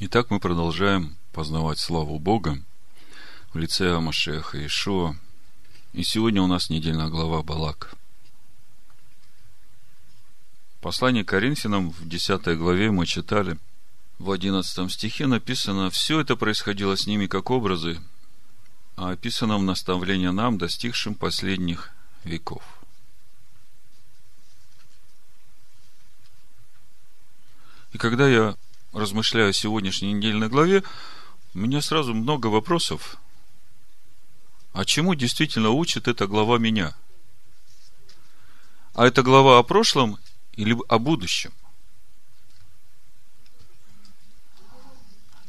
Итак, мы продолжаем познавать славу Бога в лице Амашеха Ишуа. И сегодня у нас недельная глава Балак. Послание Коринфянам в 10 главе мы читали, в 11 стихе написано, «Все это происходило с ними как образы, а описано в наставлении нам, достигшим последних веков». И когда я размышляю о сегодняшней недельной главе, у меня сразу много вопросов. А чему действительно учит эта глава меня? А это глава о прошлом или о будущем?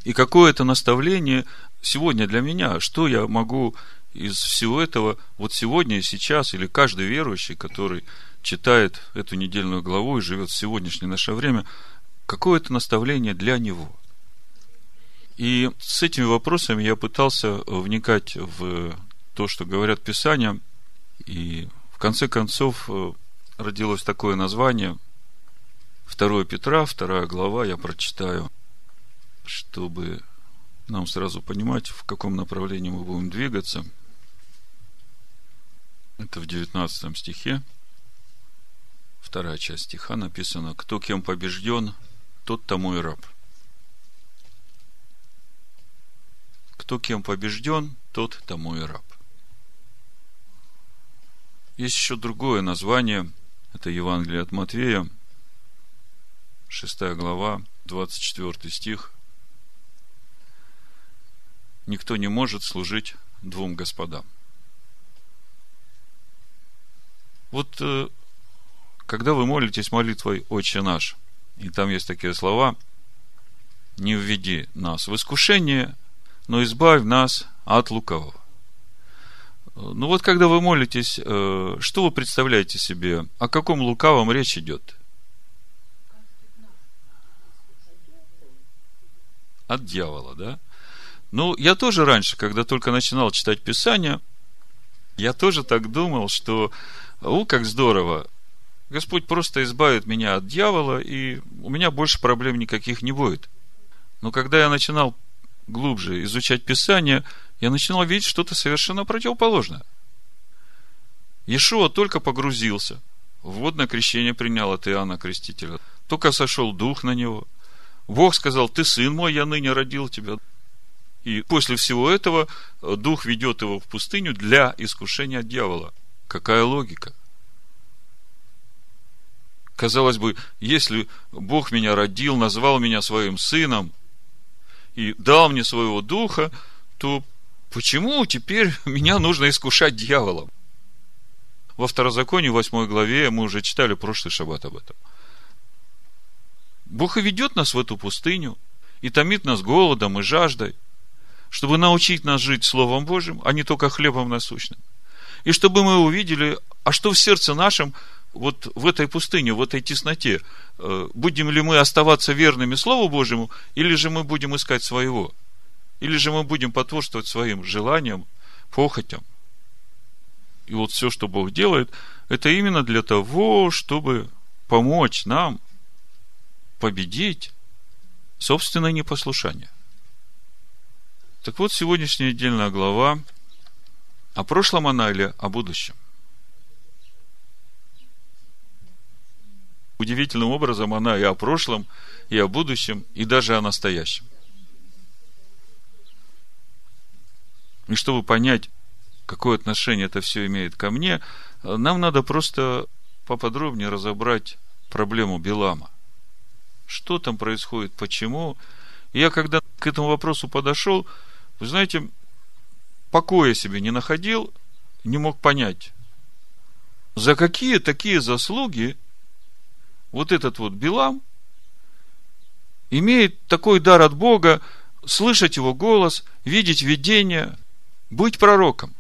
И какое это наставление сегодня для меня? Что я могу из всего этого вот сегодня и сейчас, или каждый верующий, который читает эту недельную главу и живет в сегодняшнее наше время – какое это наставление для него. И с этими вопросами я пытался вникать в то, что говорят Писания, и в конце концов э, родилось такое название 2 Петра, 2 глава, я прочитаю, чтобы нам сразу понимать, в каком направлении мы будем двигаться. Это в 19 стихе, вторая часть стиха написано, «Кто кем побежден, тот тому и раб. Кто кем побежден, тот тому и раб. Есть еще другое название, это Евангелие от Матвея, 6 глава, 24 стих. Никто не может служить двум господам. Вот э, когда вы молитесь молитвой «Отче наш», и там есть такие слова. Не введи нас в искушение, но избавь нас от лукавого. Ну вот, когда вы молитесь, э, что вы представляете себе? О каком лукавом речь идет? От дьявола, да? Ну, я тоже раньше, когда только начинал читать Писание, я тоже так думал, что, у, как здорово, Господь просто избавит меня от дьявола, и у меня больше проблем никаких не будет. Но когда я начинал глубже изучать Писание, я начинал видеть что-то совершенно противоположное. Иешуа только погрузился, водное крещение принял от Иоанна Крестителя, только сошел дух на него. Бог сказал, ты сын мой, я ныне родил тебя. И после всего этого дух ведет его в пустыню для искушения дьявола. Какая логика? – Казалось бы, если Бог меня родил, назвал меня своим сыном и дал мне своего духа, то почему теперь меня нужно искушать дьяволом? Во второзаконии, 8 главе, мы уже читали прошлый шаббат об этом. Бог и ведет нас в эту пустыню, и томит нас голодом и жаждой, чтобы научить нас жить Словом Божьим, а не только хлебом насущным. И чтобы мы увидели, а что в сердце нашем – вот в этой пустыне, в этой тесноте, э, будем ли мы оставаться верными Слову Божьему, или же мы будем искать своего? Или же мы будем потворствовать своим желаниям, похотям? И вот все, что Бог делает, это именно для того, чтобы помочь нам победить собственное непослушание. Так вот, сегодняшняя отдельная глава о прошлом она или о будущем. Удивительным образом она и о прошлом, и о будущем, и даже о настоящем. И чтобы понять, какое отношение это все имеет ко мне, нам надо просто поподробнее разобрать проблему Белама. Что там происходит, почему. Я когда к этому вопросу подошел, вы знаете, покоя себе не находил, не мог понять, за какие такие заслуги вот этот вот Билам имеет такой дар от Бога слышать его голос, видеть видение, быть пророком.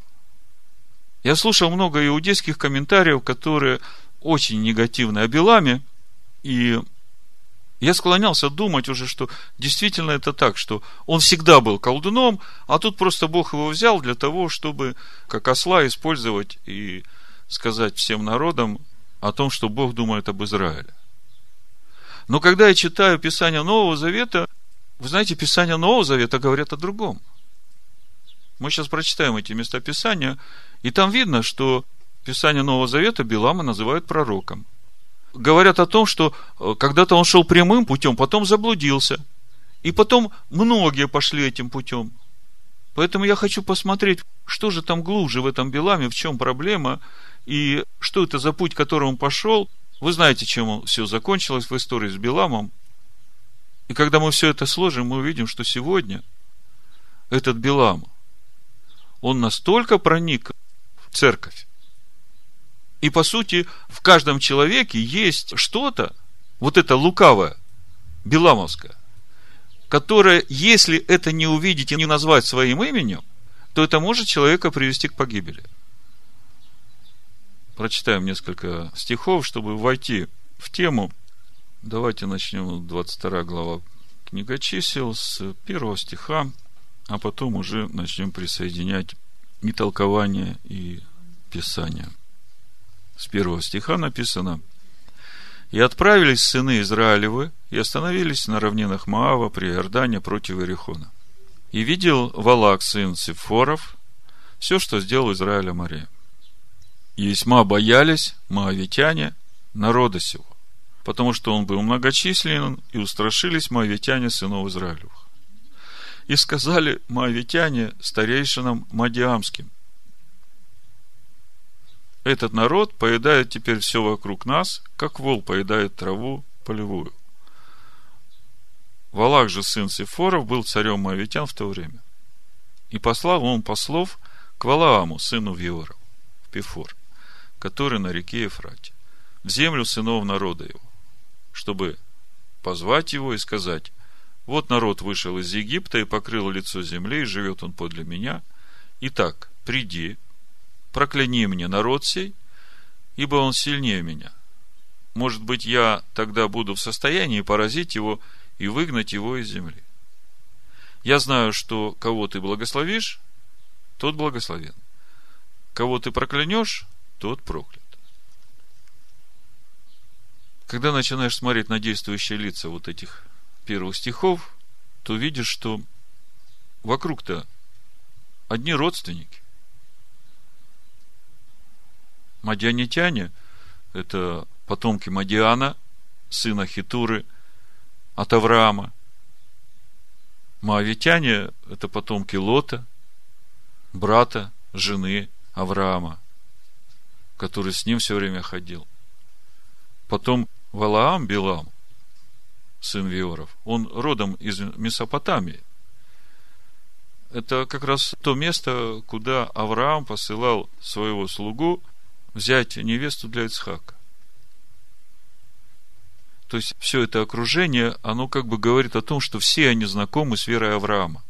Я слушал много иудейских комментариев, которые очень негативны о Биламе, и я склонялся думать уже, что действительно это так, что он всегда был колдуном, а тут просто Бог его взял для того, чтобы как осла использовать и сказать всем народам о том, что Бог думает об Израиле. Но когда я читаю Писание Нового Завета, Вы знаете, Писание Нового Завета говорят о другом. Мы сейчас прочитаем эти места Писания, и там видно, что Писание Нового Завета Билама называют пророком. Говорят о том, что э, когда-то он шел прямым путем, потом заблудился. И потом многие пошли этим путем. Поэтому я хочу посмотреть, что же там глубже в этом Биламе, в чем проблема, и что это за путь, которым он пошел. Вы знаете, чем все закончилось в истории с Биламом. И когда мы все это сложим, мы увидим, что сегодня этот Билам, он настолько проник в церковь. И по сути, в каждом человеке есть что-то, вот это лукавое, Биламовское, которое, если это не увидеть и не назвать своим именем, то это может человека привести к погибели. Прочитаем несколько стихов, чтобы войти в тему – Давайте начнем 22 глава книга чисел с первого стиха, а потом уже начнем присоединять и толкование, и писание. С первого стиха написано «И отправились сыны Израилевы, и остановились на равнинах Маава при Иордане против Иерихона. И видел Валак, сын Сифоров, все, что сделал Израиля море. И весьма боялись моавитяне народа сего потому что он был многочисленен, и устрашились моавитяне сынов Израилевых. И сказали моавитяне старейшинам Мадиамским, этот народ поедает теперь все вокруг нас, как вол поедает траву полевую. Валах же, сын Сифоров, был царем Моавитян в то время. И послал он послов к Валааму, сыну Виоров, в Пифор, который на реке Ефрате, в землю сынов народа его чтобы позвать его и сказать, вот народ вышел из Египта и покрыл лицо земли, и живет он подле меня. Итак, приди, прокляни мне народ сей, ибо он сильнее меня. Может быть, я тогда буду в состоянии поразить его и выгнать его из земли. Я знаю, что кого ты благословишь, тот благословен. Кого ты проклянешь, тот проклят. Когда начинаешь смотреть на действующие лица вот этих первых стихов, то видишь, что вокруг-то одни родственники. Мадианитяне – это потомки Мадиана, сына Хитуры, от Авраама. Моавитяне – это потомки Лота, брата, жены Авраама, который с ним все время ходил. Потом Валаам Билам, сын Виоров, он родом из Месопотамии. Это как раз то место, куда Авраам посылал своего слугу взять невесту для Ицхака. То есть, все это окружение, оно как бы говорит о том, что все они знакомы с верой Авраама.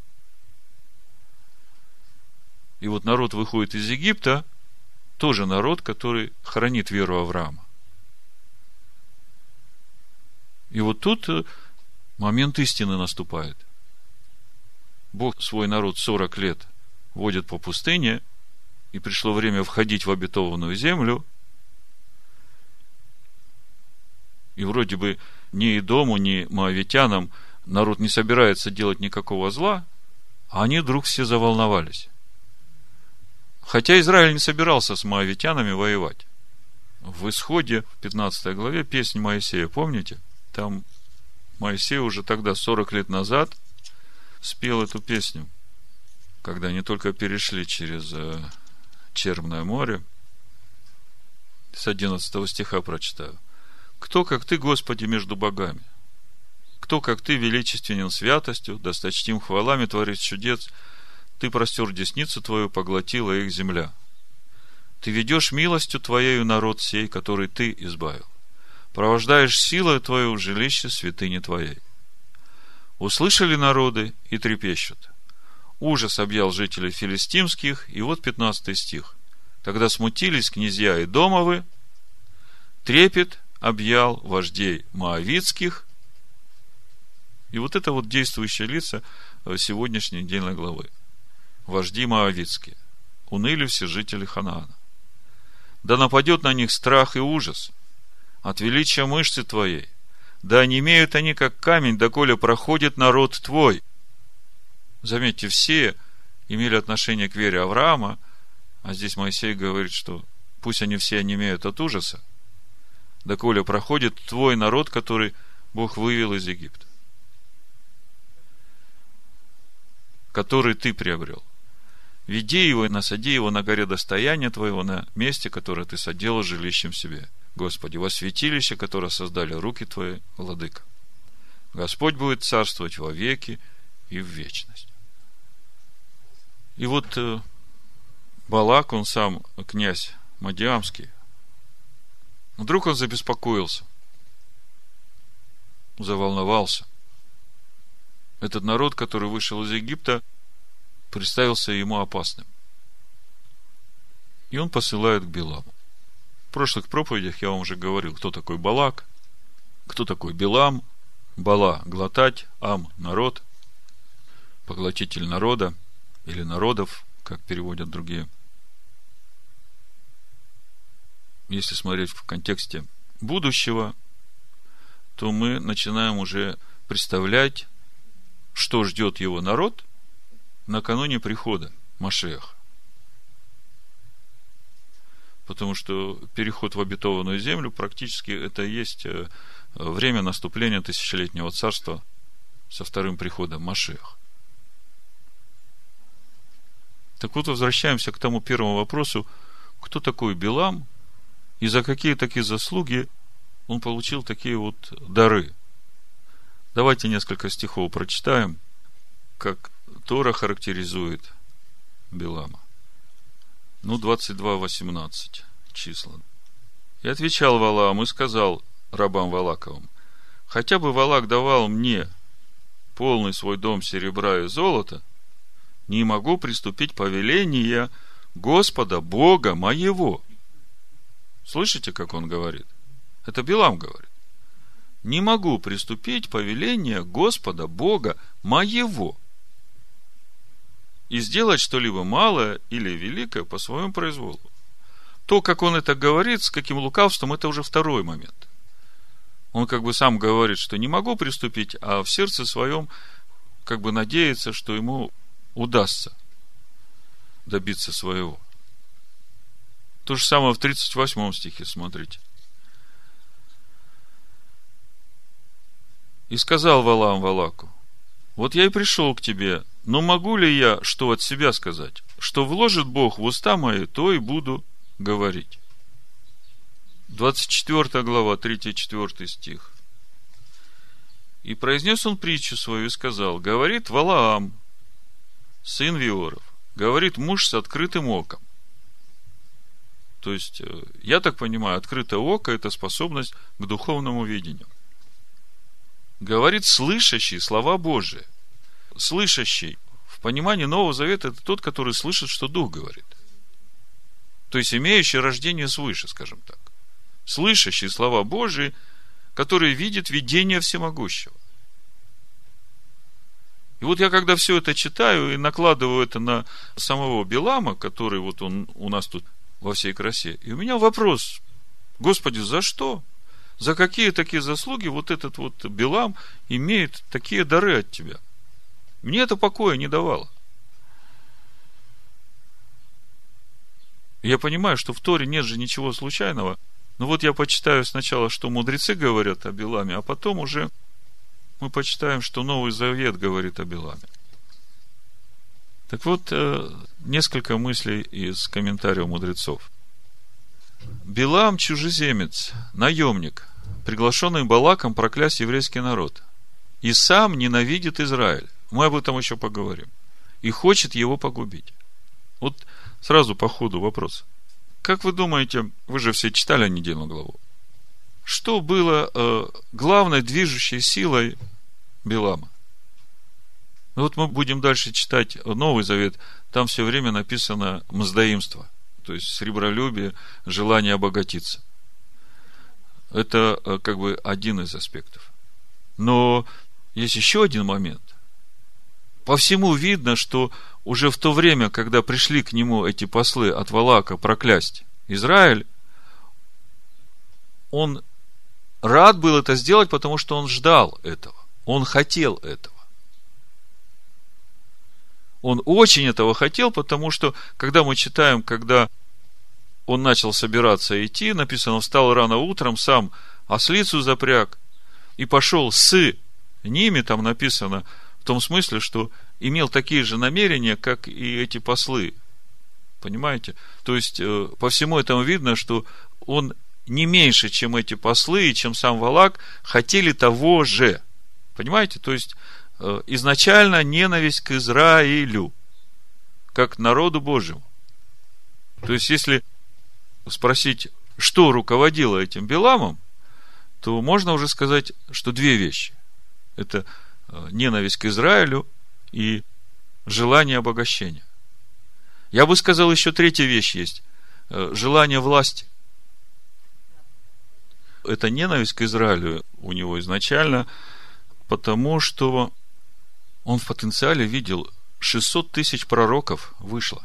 И вот народ выходит из Египта, тоже народ, который хранит веру Авраама. И вот тут э, момент истины наступает. Бог свой народ 40 лет водит по пустыне, и пришло время входить в обетованную землю. И вроде бы ни дому, ни моавитянам народ не собирается делать никакого зла, а они вдруг все заволновались. Хотя Израиль не собирался с моавитянами воевать. В исходе, в 15 главе, песнь Моисея, помните? Там Моисей уже тогда, 40 лет назад, спел эту песню, когда они только перешли через э, Черное море. С 11 стиха прочитаю. «Кто, как ты, Господи, между богами? Кто, как ты, величественен святостью, досточтим хвалами творит чудес, ты простер десницу твою, поглотила их земля. Ты ведешь милостью твоею народ сей, который ты избавил провождаешь силой Твою жилище святыни Твоей. Услышали народы и трепещут. Ужас объял жителей филистимских, и вот 15 стих. Тогда смутились князья и домовы, трепет объял вождей моавитских, и вот это вот действующие лица сегодняшней недельной главы. Вожди моавитские. Уныли все жители Ханаана. Да нападет на них страх и ужас – от величия мышцы твоей. да не имеют они как камень, доколе проходит народ твой. Заметьте, все имели отношение к вере Авраама, а здесь Моисей говорит, что пусть они все не имеют от ужаса, доколе проходит твой народ, который Бог вывел из Египта, который ты приобрел. Веди его и насади его на горе достояния твоего, на месте, которое ты соделал жилищем себе. Господи, во святилище, которое создали руки твои, владыка. Господь будет царствовать во веки и в вечность. И вот э, Балак, он сам князь Мадиамский, вдруг он забеспокоился, заволновался. Этот народ, который вышел из Египта, представился ему опасным. И он посылает к Биламу. В прошлых проповедях я вам уже говорил, кто такой Балак, кто такой Билам, Бала – глотать, Ам – народ, поглотитель народа или народов, как переводят другие. Если смотреть в контексте будущего, то мы начинаем уже представлять, что ждет его народ – накануне прихода Машеха. Потому что переход в обетованную землю практически это и есть э, время наступления тысячелетнего царства со вторым приходом Машех. Так вот, возвращаемся к тому первому вопросу, кто такой Билам и за какие такие заслуги он получил такие вот дары. Давайте несколько стихов прочитаем, как Тора характеризует Билама. Ну, 22.18 числа. И отвечал Валаам и сказал рабам Валаковым, хотя бы Валак давал мне полный свой дом серебра и золота, не могу приступить повеления Господа Бога моего. Слышите, как он говорит? Это Билам говорит. Не могу приступить повеления Господа Бога моего и сделать что-либо малое или великое по своему произволу. То, как он это говорит, с каким лукавством, это уже второй момент. Он как бы сам говорит, что не могу приступить, а в сердце своем как бы надеется, что ему удастся добиться своего. То же самое в 38 стихе, смотрите. И сказал Валам Валаку, вот я и пришел к тебе, но могу ли я что от себя сказать? Что вложит Бог в уста мои, то и буду говорить. 24 глава, 3-4 стих. И произнес он притчу свою и сказал, говорит Валаам, сын Виоров, говорит муж с открытым оком. То есть, э, я так понимаю, открытое око – это способность к духовному видению. Говорит слышащий слова Божии слышащий в понимании Нового Завета это тот, который слышит, что Дух говорит. То есть имеющий рождение свыше, скажем так. Слышащий слова Божии, который видит видение всемогущего. И вот я когда все это читаю и накладываю это на самого Белама, который вот он у нас тут во всей красе, и у меня вопрос, Господи, за что? За какие такие заслуги вот этот вот Белам имеет такие дары от Тебя? Мне это покоя не давало. Я понимаю, что в Торе нет же ничего случайного. Но вот я почитаю сначала, что мудрецы говорят о Беламе, а потом уже мы почитаем, что Новый Завет говорит о Беламе. Так вот, э, несколько мыслей из комментариев мудрецов. Билам – чужеземец, наемник, приглашенный Балаком проклясть еврейский народ. И сам ненавидит Израиль. Мы об этом еще поговорим. И хочет его погубить. Вот сразу по ходу вопрос. Как вы думаете, вы же все читали недельную главу, что было э, главной движущей силой Билама? Ну вот мы будем дальше читать Новый Завет, там все время написано мздоимство, то есть сребролюбие, желание обогатиться. Это э, как бы один из аспектов. Но есть еще один момент. По всему видно, что уже в то время, когда пришли к нему эти послы от Валака проклясть Израиль, он рад был это сделать, потому что он ждал этого. Он хотел этого. Он очень этого хотел, потому что, когда мы читаем, когда он начал собираться идти, написано, встал рано утром, сам ослицу запряг и пошел с ними, там написано, в том смысле, что имел такие же намерения, как и эти послы. Понимаете? То есть, э, по всему этому видно, что он не меньше, чем эти послы и чем сам Валак, хотели того же. Понимаете? То есть, изначально ненависть к Израилю, как к народу Божьему. То есть, если спросить, что руководило этим Беламом, то можно уже сказать, что две вещи. Это э, ненависть к Израилю и желание обогащения. Я бы сказал, еще третья вещь есть. Э, желание власти. Это ненависть к Израилю у него изначально, потому что он в потенциале видел 600 тысяч пророков вышло.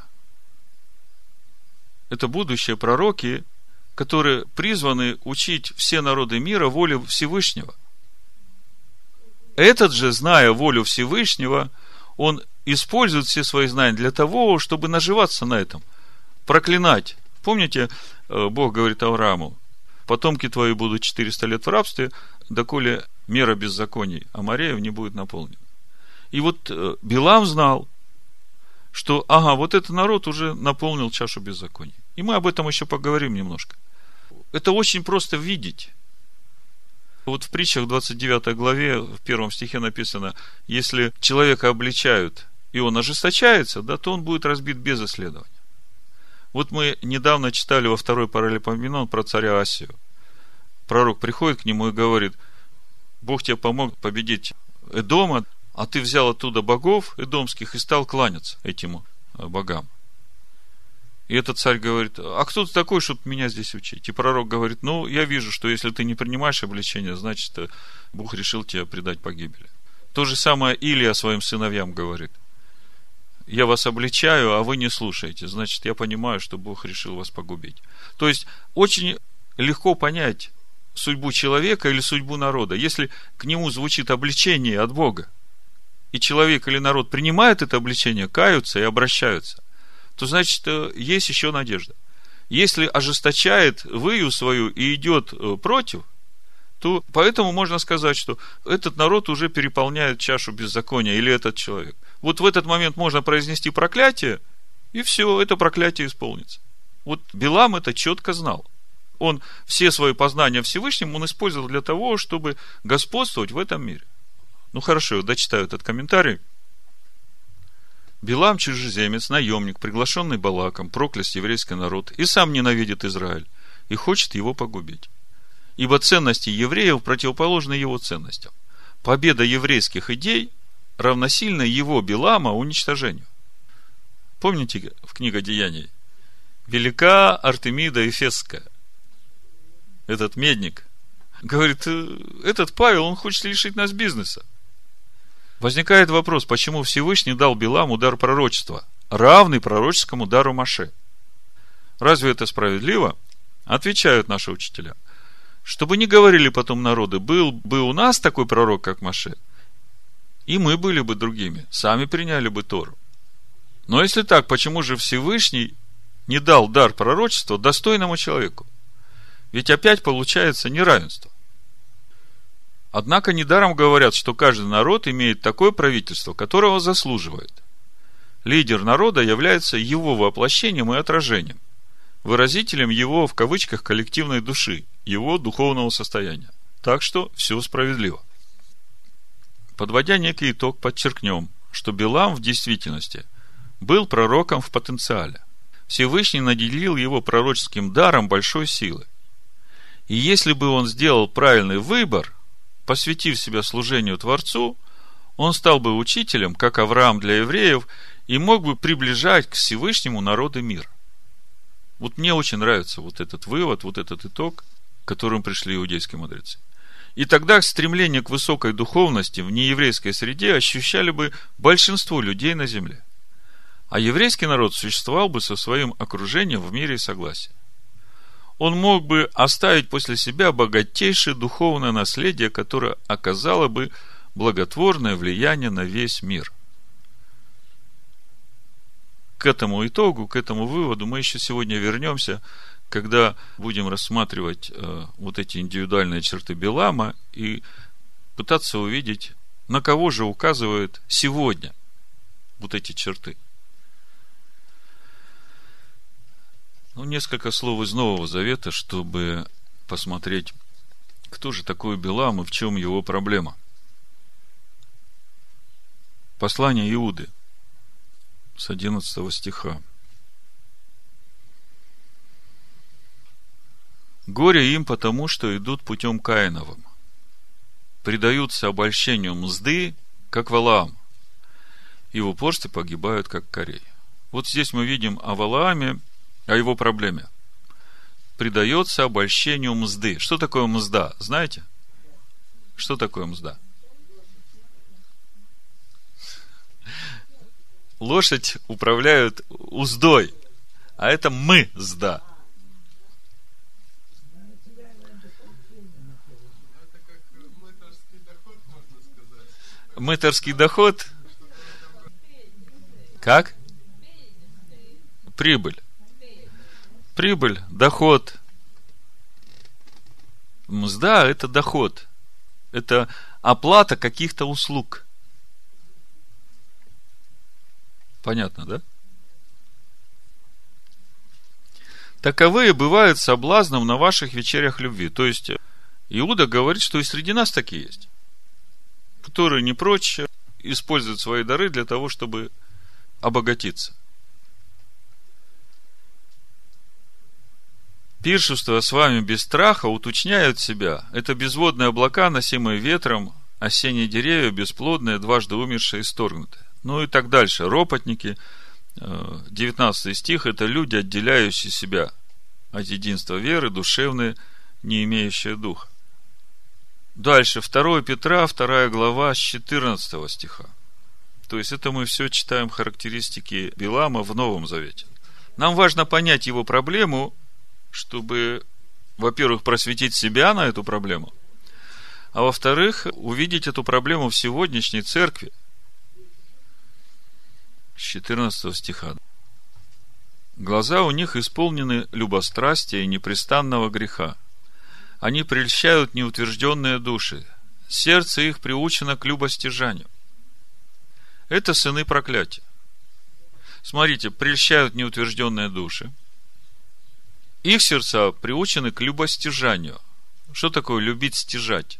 Это будущие пророки, которые призваны учить все народы мира воле Всевышнего. Этот же, зная волю Всевышнего, он использует все свои знания для того, чтобы наживаться на этом, проклинать. Помните, э, Бог говорит Аврааму, потомки твои будут 400 лет в рабстве, доколе мера беззаконий Амареев не будет наполнена. И вот э, Билам знал, что, ага, вот этот народ уже наполнил чашу беззаконий. И мы об этом еще поговорим немножко. Это очень просто видеть. Вот в притчах 29 главе, в первом стихе написано, если человека обличают, и он ожесточается, да, то он будет разбит без исследования. Вот мы недавно читали во второй паралипоменон про царя Асию. Пророк приходит к нему и говорит, Бог тебе помог победить Эдома, а ты взял оттуда богов эдомских и стал кланяться этим э, богам. И этот царь говорит, а кто ты такой, чтобы меня здесь учить? И пророк говорит, ну, я вижу, что если ты не принимаешь обличение, значит, э, Бог решил тебя предать погибели. То же самое Илия своим сыновьям говорит. Я вас обличаю, а вы не слушаете. Значит, я понимаю, что Бог решил вас погубить. То есть, очень легко понять судьбу человека или судьбу народа, если к нему звучит обличение от Бога и человек или народ принимают это обличение, каются и обращаются, то значит, э, есть еще надежда. Если ожесточает выю свою и идет э, против, то поэтому можно сказать, что этот народ уже переполняет чашу беззакония, или этот человек. Вот в этот момент можно произнести проклятие, и все, это проклятие исполнится. Вот Билам это четко знал. Он все свои познания Всевышним он использовал для того, чтобы господствовать в этом мире. Ну хорошо, дочитаю этот комментарий. Билам чужеземец, наемник, приглашенный Балаком, проклясть еврейский народ, и сам ненавидит Израиль, и хочет его погубить. Ибо ценности евреев противоположны его ценностям. Победа еврейских идей равносильна его Билама уничтожению. Помните в книге Деяний? Велика Артемида Эфесская. Этот медник. Говорит, «Э, этот Павел, он хочет лишить нас бизнеса. Возникает вопрос, почему Всевышний дал Билам удар пророчества, равный пророческому дару Маше? Разве это справедливо? Отвечают наши учителя. Чтобы не говорили потом народы, был бы у нас такой пророк, как Маше, и мы были бы другими, сами приняли бы Тору. Но если так, почему же Всевышний не дал дар пророчества достойному человеку? Ведь опять получается неравенство. Однако недаром говорят, что каждый народ имеет такое правительство, которого заслуживает. Лидер народа является его воплощением и отражением, выразителем его, в кавычках, коллективной души, его духовного состояния. Так что все справедливо. Подводя некий итог, подчеркнем, что Билам в действительности был пророком в потенциале. Всевышний наделил его пророческим даром большой силы. И если бы он сделал правильный выбор – посвятив себя служению Творцу, он стал бы учителем, как Авраам для евреев, и мог бы приближать к Всевышнему народы мир. Вот мне очень нравится вот этот вывод, вот этот итог, к которому пришли иудейские мудрецы. И тогда стремление к высокой духовности в нееврейской среде ощущали бы большинство людей на земле. А еврейский народ существовал бы со своим окружением в мире и согласии. Он мог бы оставить после себя богатейшее духовное наследие, которое оказало бы благотворное влияние на весь мир. К этому итогу, к этому выводу мы еще сегодня вернемся, когда будем рассматривать э, вот эти индивидуальные черты Белама и пытаться увидеть, на кого же указывают сегодня вот эти черты. Ну, несколько слов из Нового Завета, чтобы посмотреть, кто же такой Белам и в чем его проблема. Послание Иуды с 11 стиха. Горе им потому, что идут путем Каиновым. Предаются обольщению мзды, как Валаам, и в упорстве погибают, как Корей. Вот здесь мы видим о Валааме, о его проблеме. Предается обольщению мзды. Что такое мзда? Знаете? Что такое мзда? Лошадь управляют уздой, а это мы сда. Мыторский доход. Как? Прибыль. Прибыль, доход. Мзда – это доход. Это оплата каких-то услуг. Понятно, да? Таковые бывают соблазном на ваших вечерях любви. То есть, Иуда говорит, что и среди нас такие есть, которые не прочь используют свои дары для того, чтобы обогатиться. Пиршество с вами без страха уточняют себя. Это безводные облака, носимые ветром, осенние деревья, бесплодные, дважды умершие и сторгнутые. Ну и так дальше. Ропотники, 19 э, стих, это люди, отделяющие себя от единства веры, душевные, не имеющие духа. Дальше, 2 Петра, 2 глава, с 14 стиха. То есть, это мы все читаем характеристики Билама в Новом Завете. Нам важно понять его проблему чтобы, во-первых, просветить себя на эту проблему, а во-вторых, увидеть эту проблему в сегодняшней церкви. С 14 стиха. Глаза у них исполнены любострастия и непрестанного греха. Они прельщают неутвержденные души. Сердце их приучено к любостяжанию. Это сыны проклятия. Смотрите, прельщают неутвержденные души – их сердца приучены к любостяжанию. Что такое любить стяжать?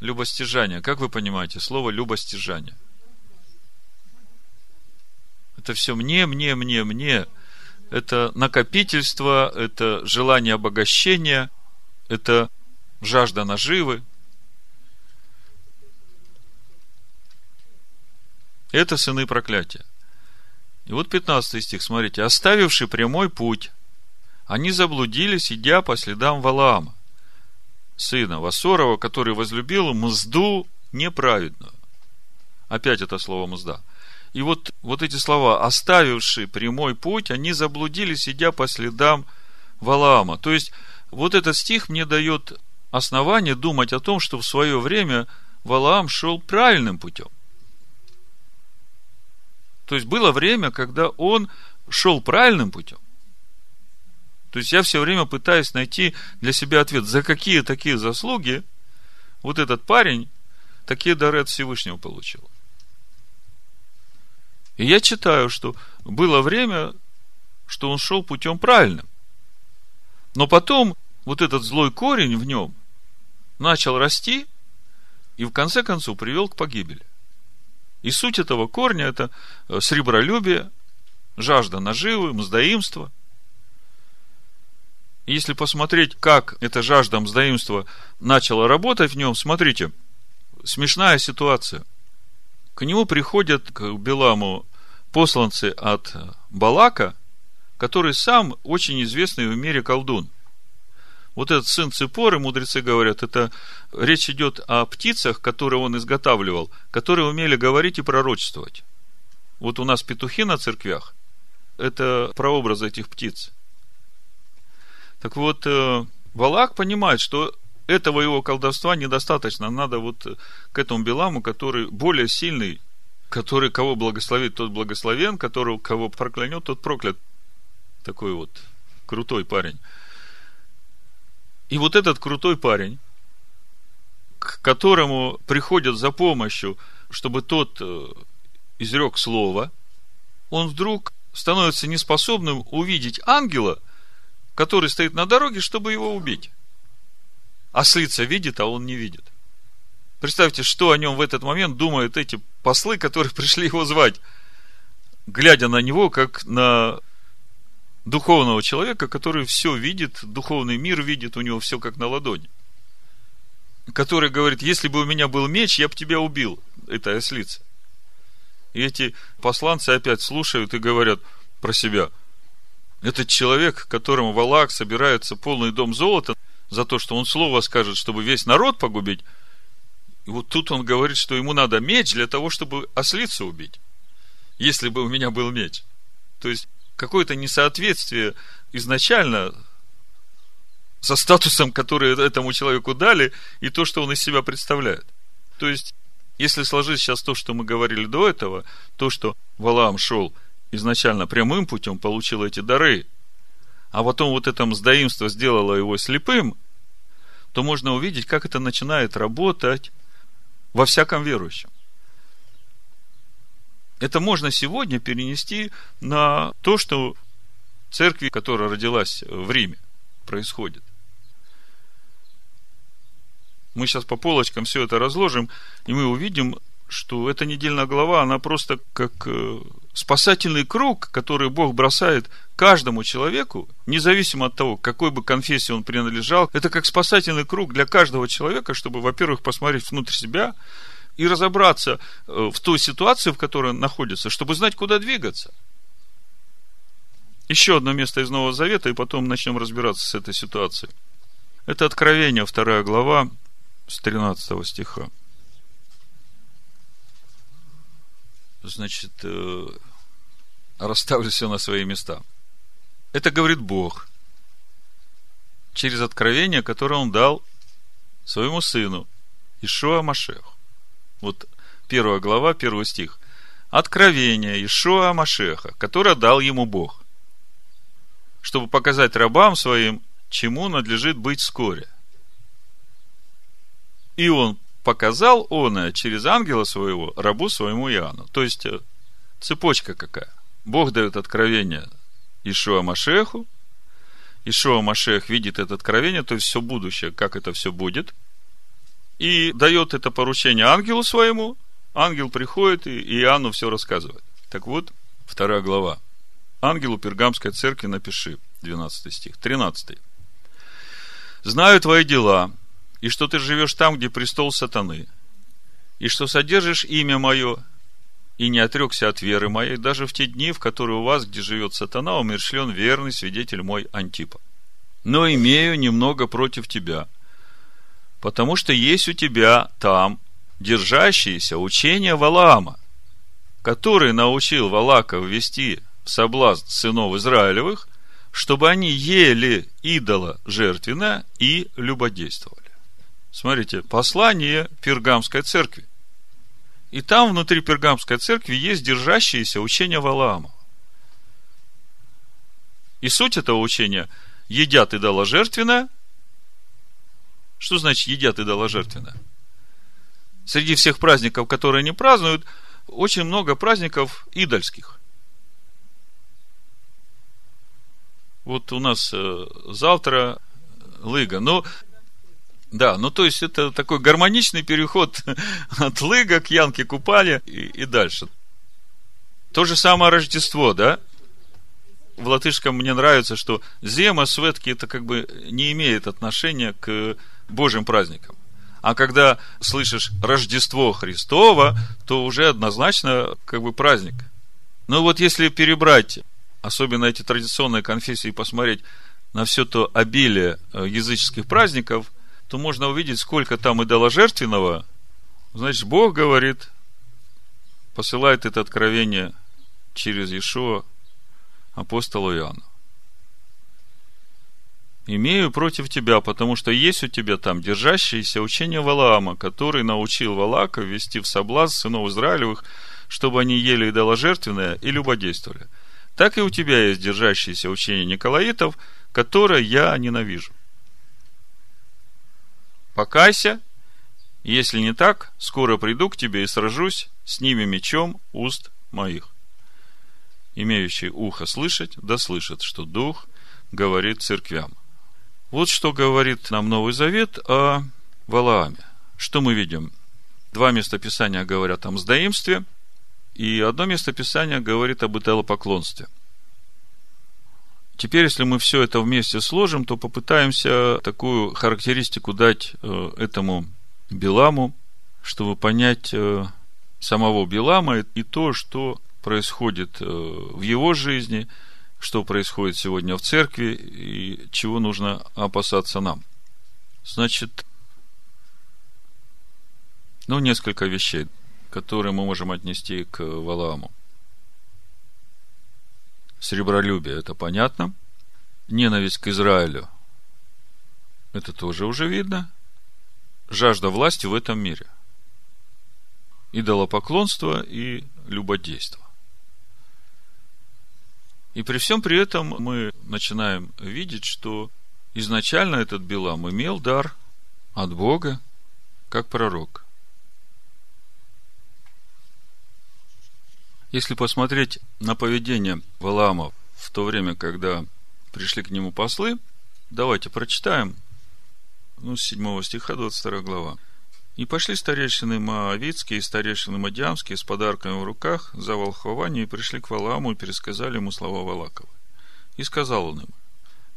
Любостяжание. Как вы понимаете слово любостяжание? Это все мне, мне, мне, мне. Это накопительство, это желание обогащения, это жажда наживы. Это сыны проклятия. И вот 15 стих, смотрите. Оставивший прямой путь, они заблудились, идя по следам Валаама, сына Васорова, который возлюбил мзду неправедную. Опять это слово мзда. И вот, вот эти слова, оставившие прямой путь, они заблудились, идя по следам Валаама. То есть, вот этот стих мне дает основание думать о том, что в свое время Валаам шел правильным путем. То есть было время, когда он шел правильным путем. То есть я все время пытаюсь найти для себя ответ, за какие такие заслуги вот этот парень такие дары от Всевышнего получил. И я читаю, что было время, что он шел путем правильным. Но потом вот этот злой корень в нем начал расти и в конце концов привел к погибели. И суть этого корня – это сребролюбие, жажда наживы, мздоимство – если посмотреть, как эта жажда мздоимства начала работать в нем, смотрите, смешная ситуация. К нему приходят, к Беламу, посланцы от Балака, который сам очень известный в мире колдун. Вот этот сын Ципоры, мудрецы говорят, это речь идет о птицах, которые он изготавливал, которые умели говорить и пророчествовать. Вот у нас петухи на церквях, это прообраз этих птиц – Так вот, э, Валак понимает, что этого его колдовства недостаточно. Надо вот к этому Беламу, который более сильный, который кого благословит, тот благословен, который кого проклянет, тот проклят. Такой вот крутой парень. И вот этот крутой парень, к которому приходят за помощью, чтобы тот э, изрек слово, он вдруг становится неспособным увидеть ангела, который стоит на дороге, чтобы его убить. Ослица видит, а он не видит. Представьте, что о нем в этот момент думают эти послы, которые пришли его звать, глядя на него, как на духовного человека, который все видит, духовный мир видит, у него все как на ладони. Который говорит, если бы у меня был меч, я бы тебя убил, это ослица. И эти посланцы опять слушают и говорят про себя. Этот человек, которому Валак собирается полный дом золота за то, что он слово скажет, чтобы весь народ погубить. И вот тут он говорит, что ему надо меч для того, чтобы ослицу убить. Если бы у меня был меч. То есть, какое-то несоответствие изначально со статусом, который этому человеку дали, и то, что он из себя представляет. То есть, если сложить сейчас то, что мы говорили до этого, то, что Валаам шел изначально прямым путем, получил эти дары, а потом вот это мздоимство сделало его слепым, то можно увидеть, как это начинает работать во всяком верующем. Это можно сегодня перенести на то, что церкви, которая родилась в Риме, происходит. Мы сейчас по полочкам все это разложим, и мы увидим, что эта недельная глава, она просто как э, спасательный круг, который Бог бросает каждому человеку, независимо от того, какой бы конфессии он принадлежал, это как спасательный круг для каждого человека, чтобы, во-первых, посмотреть внутрь себя и разобраться э, в той ситуации, в которой он находится, чтобы знать, куда двигаться. Еще одно место из Нового Завета, и потом начнем разбираться с этой ситуацией. Это Откровение, вторая глава, с 13 стиха. Значит, э, расставлю все на свои места. Это говорит Бог через откровение, которое Он дал своему сыну Ишуа Машеху. Вот первая глава, первый стих. Откровение Ишуа Машеха, которое дал ему Бог, чтобы показать рабам своим, чему надлежит быть вскоре – и он показал он через ангела своего рабу своему Иоанну. То есть, э, цепочка какая. Бог дает откровение Ишуа Машеху. Ишуа Машех видит это откровение, то есть все будущее, как это все будет. И дает это поручение ангелу своему. Ангел приходит и Иоанну все рассказывает. Так вот, вторая глава. Ангелу Пергамской церкви напиши, 12 стих, 13. «Знаю твои дела, и что ты живешь там, где престол сатаны, и что содержишь имя мое, и не отрекся от веры моей, даже в те дни, в которые у вас, где живет сатана, умершлен верный свидетель мой Антипа. Но имею немного против тебя, потому что есть у тебя там держащиеся учения Валаама, который научил Валака ввести в соблазн сынов Израилевых, чтобы они ели идола жертвенно и любодействовали. Смотрите, послание Пергамской церкви. И там внутри Пергамской церкви есть держащиеся учения Валаама. И суть этого учения – едят идола жертвенно. Что значит едят идола жертвенно? Среди всех праздников, которые они празднуют, очень много праздников идольских. Вот у нас э, завтра лыга. Но да, ну то есть это такой гармоничный переход от лыга к Янке Купале и, и дальше. То же самое Рождество, да? В латышском мне нравится, что зема, светки, это как бы не имеет отношения к Божьим праздникам. А когда слышишь Рождество Христово, то уже однозначно как бы праздник. Но вот если перебрать, особенно эти традиционные конфессии, посмотреть на все то обилие э, языческих праздников – то можно увидеть, сколько там идоложертвенного. Значит, Бог говорит, посылает это откровение через Иешуа апостолу Иоанну. имею против тебя, потому что есть у тебя там держащееся учение Валаама, который научил Валака вести в соблазн сынов Израилевых, чтобы они ели идоложертвенное и любодействовали. Так и у тебя есть держащееся учение Николаитов, которое я ненавижу. Покайся, если не так, скоро приду к тебе и сражусь с ними мечом уст моих. Имеющий ухо слышать, да слышит, что Дух говорит церквям. Вот что говорит нам Новый Завет о Валааме. Что мы видим? Два местописания говорят о мздоимстве, и одно местописание говорит об идолопоклонстве. Теперь, если мы все это вместе сложим, то попытаемся такую характеристику дать э, этому Биламу, чтобы понять э, самого Билама и то, что происходит э, в его жизни – что происходит сегодня в церкви и чего нужно опасаться нам. Значит, ну, несколько вещей, которые мы можем отнести к Валааму. Сребролюбие, это понятно. Ненависть к Израилю, это тоже уже видно. Жажда власти в этом мире. Идолопоклонство и любодейство. И при всем при этом мы начинаем видеть, что изначально этот Билам имел дар от Бога, как пророк. Если посмотреть на поведение Валаама в то время, когда пришли к нему послы, давайте прочитаем, ну, с 7 стиха, 22 глава. И пошли старейшины Моавицкие и старейшины Мадиамские с подарками в руках за волхование и пришли к Валааму и пересказали ему слова Валакова. И сказал он им,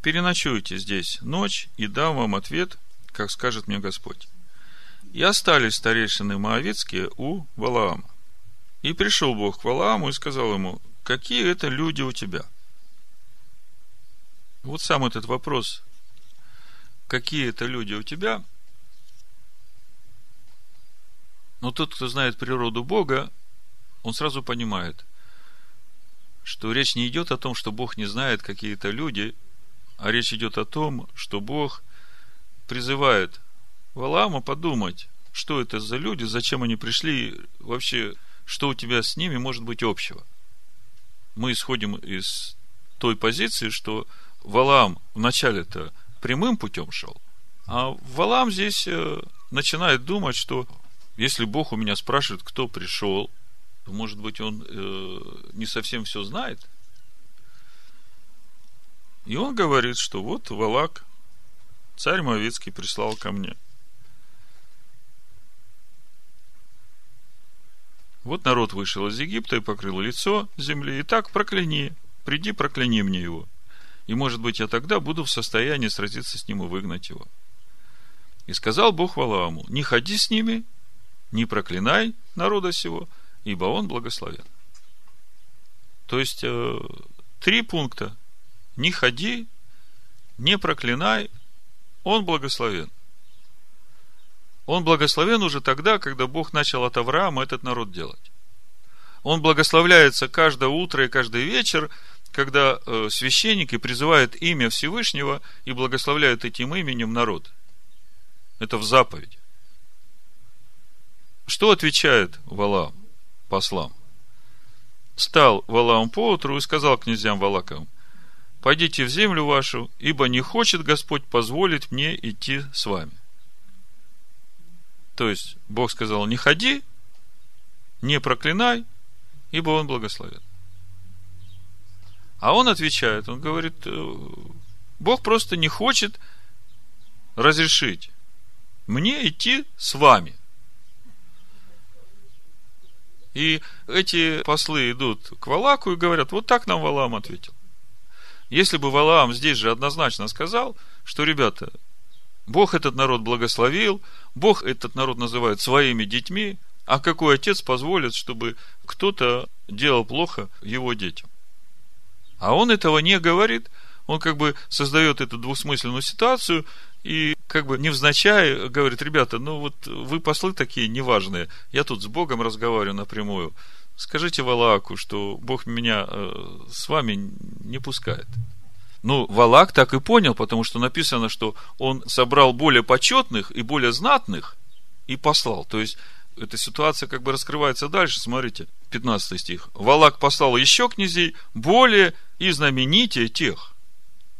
переночуйте здесь ночь и дам вам ответ, как скажет мне Господь. И остались старейшины Моавицкие у Валаама. И пришел Бог к Валааму и сказал ему, какие это люди у тебя? Вот сам этот вопрос, какие это люди у тебя, Но тот, кто знает природу Бога, он сразу понимает, что речь не идет о том, что Бог не знает какие-то люди, а речь идет о том, что Бог призывает Валаама подумать, что это за люди, зачем они пришли, вообще, что у тебя с ними может быть общего. Мы исходим из той позиции, что Валаам вначале-то прямым путем шел, а Валаам здесь э, начинает думать, что если Бог у меня спрашивает, кто пришел, то, может быть, он э, не совсем все знает. И он говорит, что вот Валак, царь Мовецкий, прислал ко мне. Вот народ вышел из Египта и покрыл лицо земли. И так прокляни, приди, прокляни мне его. И, может быть, я тогда буду в состоянии сразиться с ним и выгнать его. И сказал Бог Валааму, не ходи с ними, не проклинай народа сего, ибо он благословен. То есть, э, три пункта. Не ходи, не проклинай, он благословен. Он благословен уже тогда, когда Бог начал от Авраама этот народ делать. Он благословляется каждое утро и каждый вечер, когда э, священники призывают имя Всевышнего и благословляют этим именем народ. Это в заповеди. Что отвечает Валаам послам? Стал Валаам поутру и сказал князьям Валаковым, пойдите в землю вашу, ибо не хочет Господь позволить мне идти с вами. То есть, Бог сказал, не ходи, не проклинай, ибо Он благословен. А он отвечает, он говорит, «Э, Бог просто не хочет разрешить мне идти с вами. И эти послы идут к Валаку и говорят, вот так нам Валаам ответил. Если бы Валаам здесь же однозначно сказал, что, ребята, Бог этот народ благословил, Бог этот народ называет своими детьми, а какой отец позволит, чтобы кто-то делал плохо его детям? А он этого не говорит, он как бы создает эту двусмысленную ситуацию, и как бы невзначай говорит, ребята, ну вот вы послы такие неважные, я тут с Богом разговариваю напрямую, скажите Валааку, что Бог меня э, с вами не пускает. Ну, Валак так и понял, потому что написано, что он собрал более почетных и более знатных и послал. То есть, эта ситуация как бы раскрывается дальше. Смотрите, 15 стих. Валак послал еще князей, более и знаменитее тех.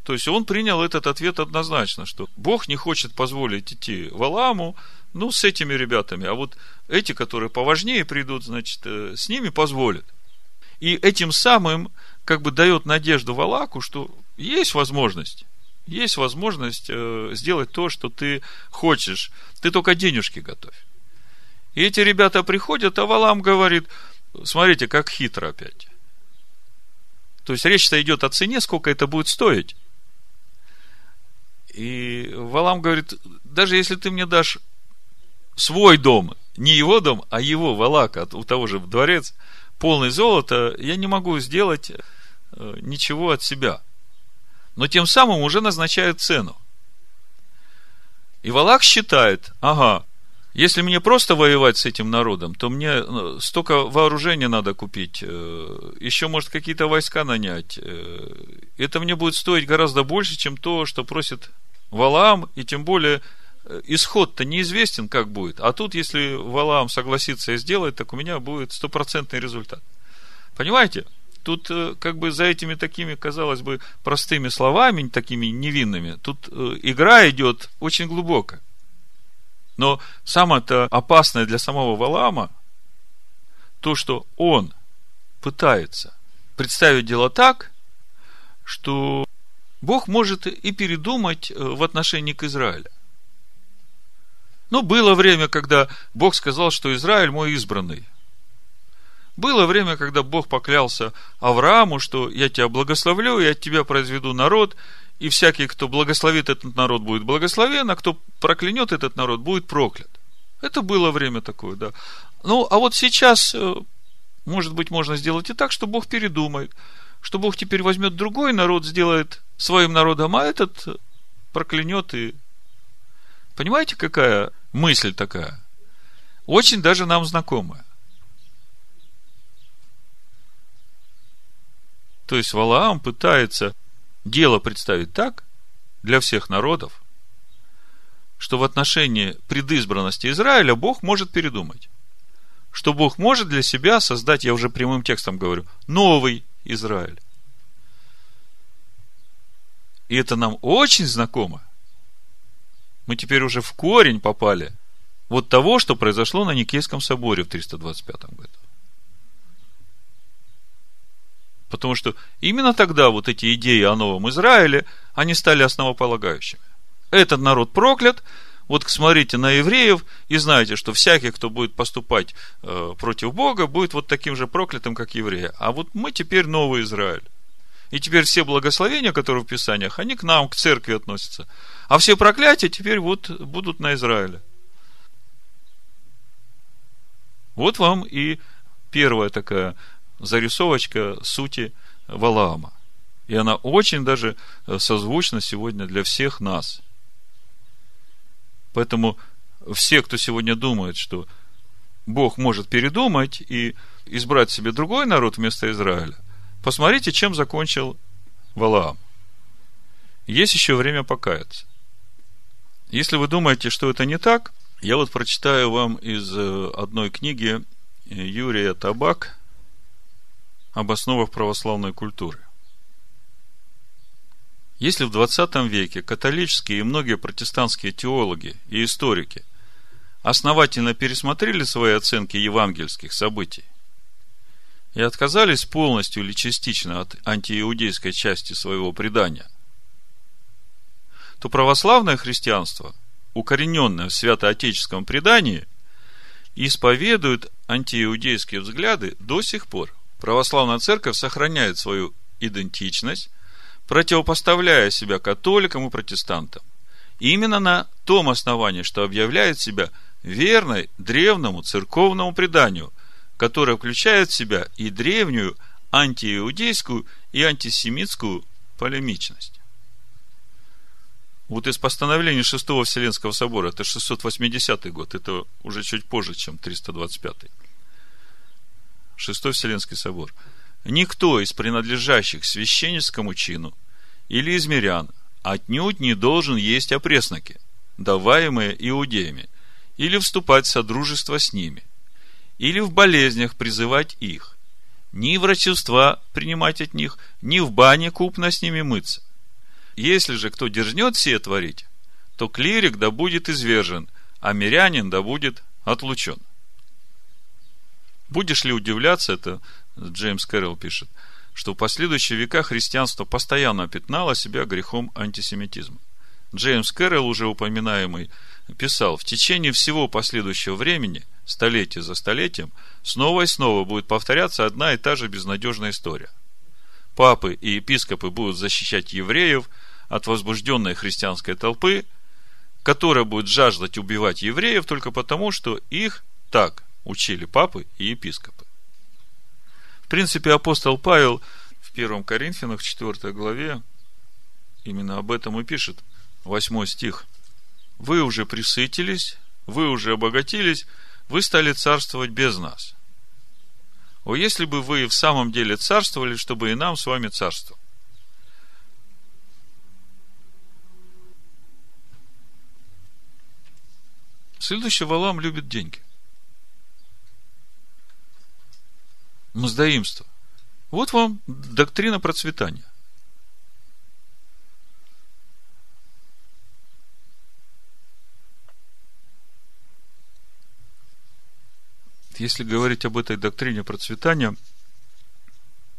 То есть, он принял этот ответ однозначно, что Бог не хочет позволить идти Валааму, ну, с этими ребятами. А вот эти, которые поважнее придут, значит, э, с ними позволят. И этим самым как бы дает надежду Валаку, что есть возможность, есть возможность э, сделать то, что ты хочешь. Ты только денежки готовь. И эти ребята приходят, а Валам говорит, смотрите, как хитро опять. То есть речь-то идет о цене, сколько это будет стоить. И Валам говорит, даже если ты мне дашь свой дом, не его дом, а его, Валака, у того же дворец, полный золота, я не могу сделать э, ничего от себя. Но тем самым уже назначают цену. И Валак считает, ага, если мне просто воевать с этим народом, то мне э, столько вооружения надо купить, э, еще, может, какие-то войска нанять. Это мне будет стоить гораздо больше, чем то, что просит Валаам, и тем более исход-то неизвестен, как будет. А тут, если Валаам согласится и сделает, так у меня будет стопроцентный результат. Понимаете? Тут э, как бы за этими такими, казалось бы, простыми словами, такими невинными, тут э, игра идет очень глубоко. Но самое-то опасное для самого Валаама, то, что он пытается представить дело так, что Бог может и передумать э, в отношении к Израилю. Ну, было время, когда Бог сказал, что Израиль мой избранный. Было время, когда Бог поклялся Аврааму, что я тебя благословлю, и от тебя произведу народ, и всякий, кто благословит этот народ, будет благословен, а кто проклянет этот народ, будет проклят. Это было время такое, да. Ну, а вот сейчас, э, может быть, можно сделать и так, что Бог передумает, что Бог теперь возьмет другой народ, сделает своим народом, а этот проклянет и... Понимаете, какая мысль такая. Очень даже нам знакомая. То есть Валаам пытается дело представить так для всех народов, что в отношении предизбранности Израиля Бог может передумать. Что Бог может для себя создать, я уже прямым текстом говорю, новый Израиль. И это нам очень знакомо мы теперь уже в корень попали вот того, что произошло на Никейском соборе в 325 году. Потому что именно тогда вот эти идеи о новом Израиле, они стали основополагающими. Этот народ проклят, вот смотрите на евреев и знаете, что всякий, кто будет поступать э, против Бога, будет вот таким же проклятым, как евреи. А вот мы теперь новый Израиль. И теперь все благословения, которые в Писаниях, они к нам, к церкви относятся. А все проклятия теперь вот будут на Израиле. Вот вам и первая такая зарисовочка сути Валаама. И она очень даже созвучна сегодня для всех нас. Поэтому все, кто сегодня думает, что Бог может передумать и избрать себе другой народ вместо Израиля, посмотрите, чем закончил Валаам. Есть еще время покаяться. Если вы думаете, что это не так, я вот прочитаю вам из э, одной книги э, Юрия Табак об основах православной культуры. Если в 20 веке католические и многие протестантские теологи и историки основательно пересмотрели свои оценки евангельских событий и отказались полностью или частично от антииудейской части своего предания – то православное христианство, укорененное в святоотеческом предании, исповедует антииудейские взгляды до сих пор. Православная церковь сохраняет свою идентичность, противопоставляя себя католикам и протестантам. Именно на том основании, что объявляет себя верной древнему церковному преданию, которое включает в себя и древнюю антииудейскую и антисемитскую полемичность. Вот из постановления Шестого Вселенского собора, это 680 год, это уже чуть позже, чем 325. Шестой Вселенский собор. Никто из принадлежащих священническому чину или из мирян отнюдь не должен есть опресноки, даваемые иудеями, или вступать в содружество с ними, или в болезнях призывать их, ни врачества принимать от них, ни в бане купно с ними мыться. Если же кто дерзнет сие творить, то клирик да будет извержен, а мирянин да будет отлучен. Будешь ли удивляться, это Джеймс Кэрролл пишет, что в последующие века христианство постоянно пятнало себя грехом антисемитизма. Джеймс Кэрролл, уже упоминаемый, писал, в течение всего последующего времени, столетие за столетием, снова и снова будет повторяться одна и та же безнадежная история. Папы и епископы будут защищать евреев от возбужденной христианской толпы, которая будет жаждать убивать евреев только потому, что их так учили папы и епископы. В принципе, апостол Павел в 1 Коринфянах, 4 главе, именно об этом и пишет, 8 стих. «Вы уже присытились, вы уже обогатились, вы стали царствовать без нас. О, если бы вы в самом деле царствовали, чтобы и нам с вами царствовать. Следующий Валам любит деньги. Мздоимство. Вот вам доктрина процветания. Если говорить об этой доктрине процветания,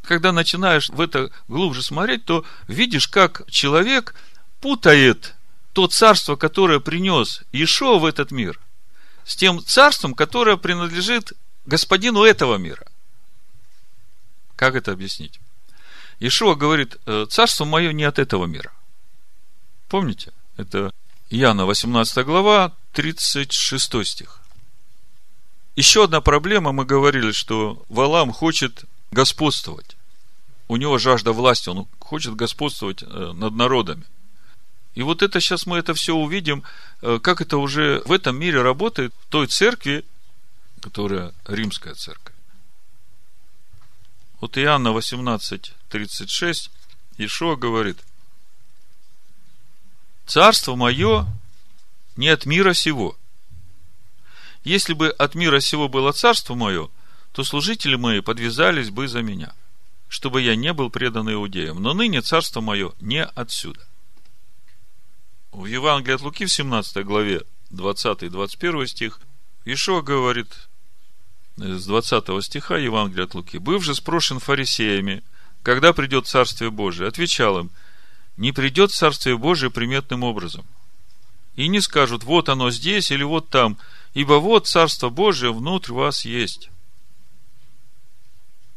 когда начинаешь в это глубже смотреть, то видишь, как человек путает то царство, которое принес Ишо в этот мир, с тем царством, которое принадлежит господину этого мира. Как это объяснить? Ишуа говорит, «Э, царство мое не от этого мира. Помните? Это Иоанна 18 глава, 36 стих. Еще одна проблема, мы говорили, что Валам хочет господствовать. У него жажда власти, он хочет господствовать э, над народами. И вот это сейчас мы это все увидим, э, как это уже в этом мире работает, в той церкви, которая римская церковь. Вот Иоанна 18, 36, Ишуа говорит, Царство мое не от мира сего. Если бы от мира сего было царство мое, то служители мои подвязались бы за меня, чтобы я не был предан иудеям. Но ныне царство мое не отсюда. В Евангелии от Луки в 17 главе 20-21 стих Ишуа говорит, с 20 стиха Евангелия от Луки. «Быв же спрошен фарисеями, когда придет Царствие Божие, отвечал им, не придет Царствие Божие приметным образом. И не скажут, вот оно здесь или вот там, ибо вот Царство Божие внутрь вас есть.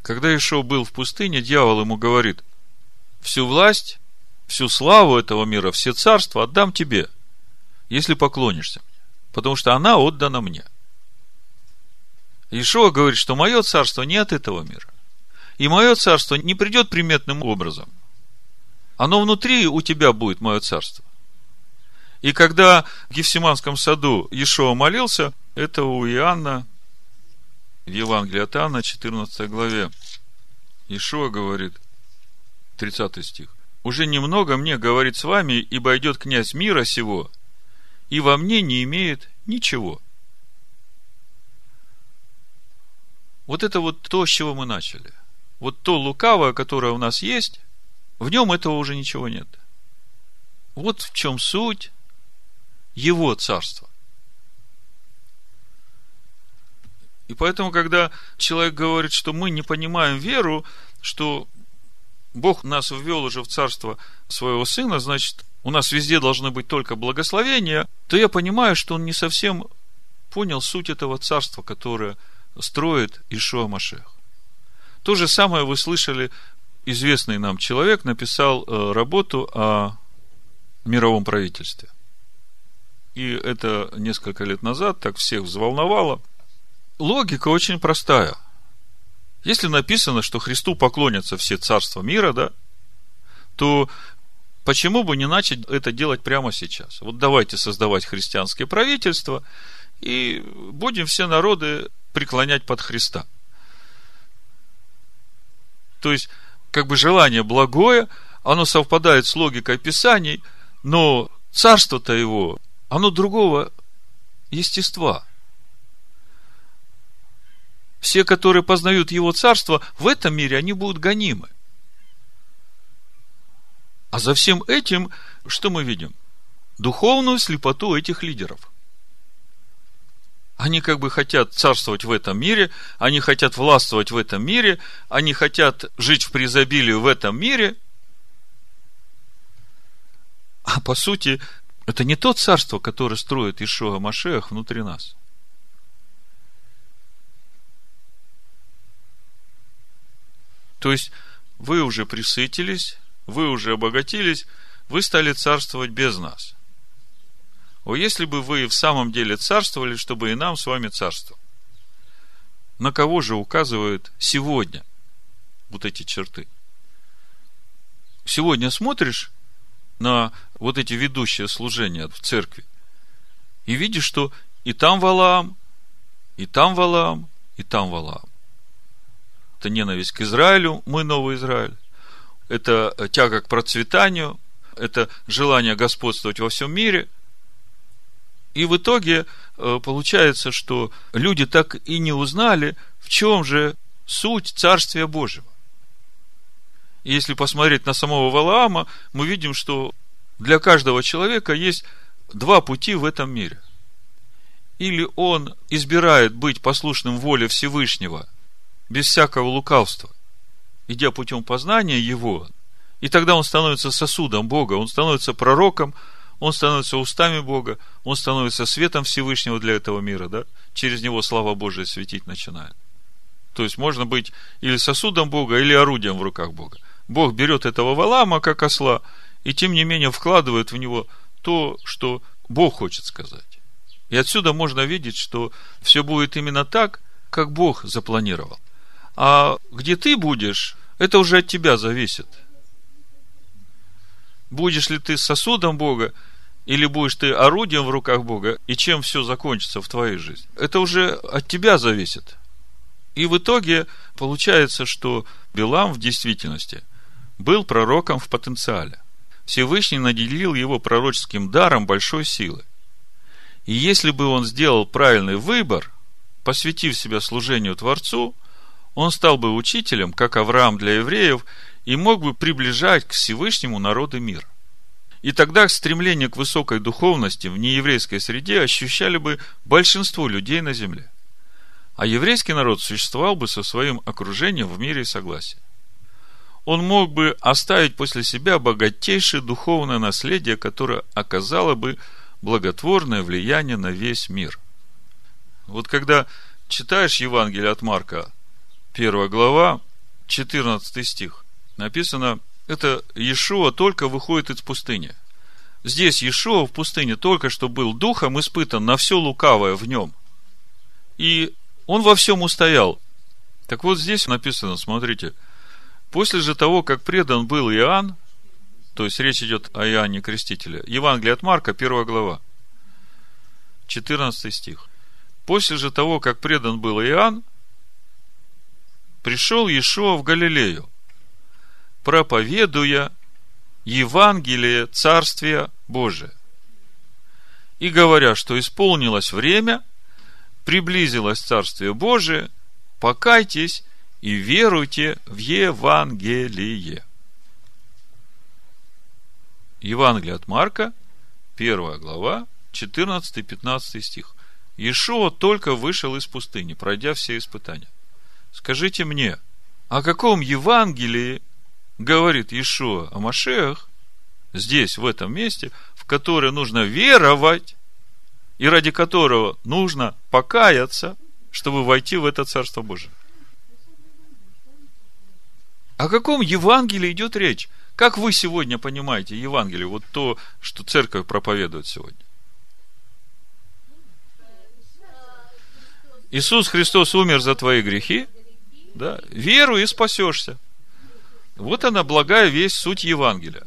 Когда Ишов был в пустыне, дьявол ему говорит, всю власть, всю славу этого мира, все царства отдам тебе, если поклонишься мне, потому что она отдана мне. Ишуа говорит, что мое царство не от этого мира. И мое царство не придет приметным образом. Оно внутри у тебя будет, мое царство. И когда в Гефсиманском саду Ишуа молился, это у Иоанна, в Евангелии от Иоанна, 14 главе, Ишуа говорит, 30 стих, «Уже немного мне говорит с вами, ибо идет князь мира сего, и во мне не имеет ничего». Вот это вот то, с чего мы начали. Вот то лукавое, которое у нас есть, в нем этого уже ничего нет. Вот в чем суть его царства. И поэтому, когда человек говорит, что мы не понимаем веру, что Бог нас ввел уже в царство своего сына, значит, у нас везде должны быть только благословения, то я понимаю, что он не совсем понял суть этого царства, которое – строит Ишуа Машех. То же самое вы слышали, известный нам человек написал э, работу о мировом правительстве. И это несколько лет назад так всех взволновало. Логика очень простая. Если написано, что Христу поклонятся все царства мира, да, то почему бы не начать это делать прямо сейчас? Вот давайте создавать христианское правительство, и будем все народы преклонять под Христа. То есть, как бы желание благое, оно совпадает с логикой Писаний, но царство-то его, оно другого естества. Все, которые познают его царство, в этом мире они будут гонимы. А за всем этим, что мы видим? Духовную слепоту этих лидеров. Они как бы хотят царствовать в этом мире, они хотят властвовать в этом мире, они хотят жить в преизобилии в этом мире. А по сути, это не то царство, которое строит Ишуа Машех внутри нас. То есть, вы уже присытились, вы уже обогатились, вы стали царствовать без нас. О, если бы вы в самом деле царствовали, чтобы и нам с вами царство. На кого же указывают сегодня вот эти черты? Сегодня смотришь на вот эти ведущие служения в церкви и видишь, что и там Валаам, и там Валаам, и там Валаам. Это ненависть к Израилю, мы новый Израиль это тяга к процветанию, это желание господствовать во всем мире. И в итоге э, получается, что люди так и не узнали, в чем же суть Царствия Божьего. Если посмотреть на самого Валаама, мы видим, что для каждого человека есть два пути в этом мире. Или он избирает быть послушным воле Всевышнего без всякого лукавства, идя путем познания Его, и тогда он становится сосудом Бога, он становится пророком, он становится устами Бога, он становится светом Всевышнего для этого мира, да? Через него слава Божия светить начинает. То есть можно быть или сосудом Бога, или орудием в руках Бога. Бог берет этого Валама, как осла, и тем не менее вкладывает в него то, что Бог хочет сказать. И отсюда можно видеть, что все будет именно так, как Бог запланировал. А где ты будешь, это уже от тебя зависит. Будешь ли ты сосудом Бога, или будешь ты орудием в руках Бога, и чем все закончится в твоей жизни. Это уже от тебя зависит. И в итоге получается, что Билам в действительности был пророком в потенциале. Всевышний наделил его пророческим даром большой силы. И если бы он сделал правильный выбор, посвятив себя служению Творцу, он стал бы учителем, как Авраам для евреев, и мог бы приближать к Всевышнему народы мира. И тогда стремление к высокой духовности в нееврейской среде ощущали бы большинство людей на земле. А еврейский народ существовал бы со своим окружением в мире и согласии. Он мог бы оставить после себя богатейшее духовное наследие, которое оказало бы благотворное влияние на весь мир. Вот когда читаешь Евангелие от Марка, первая глава, 14 стих, написано, это Иешуа только выходит из пустыни. Здесь Иешуа в пустыне только что был духом испытан на все лукавое в нем. И он во всем устоял. Так вот здесь написано, смотрите, после же того, как предан был Иоанн, то есть речь идет о Иоанне Крестителе, Евангелие от Марка, первая глава, 14 стих. После же того, как предан был Иоанн, пришел Иешуа в Галилею, проповедуя Евангелие Царствия Божия. И говоря, что исполнилось время, приблизилось Царствие Божие, покайтесь и веруйте в Евангелие. Евангелие от Марка, 1 глава, 14-15 стих. Иешуа только вышел из пустыни, пройдя все испытания. Скажите мне, о каком Евангелии говорит Иешуа о Машех здесь, в этом месте, в которое нужно веровать, и ради которого нужно покаяться, чтобы войти в это Царство Божие. О каком Евангелии идет речь? Как вы сегодня понимаете Евангелие, вот то, что церковь проповедует сегодня? Иисус Христос умер за твои грехи, да? Веру и спасешься. Вот она благая весть, суть Евангелия.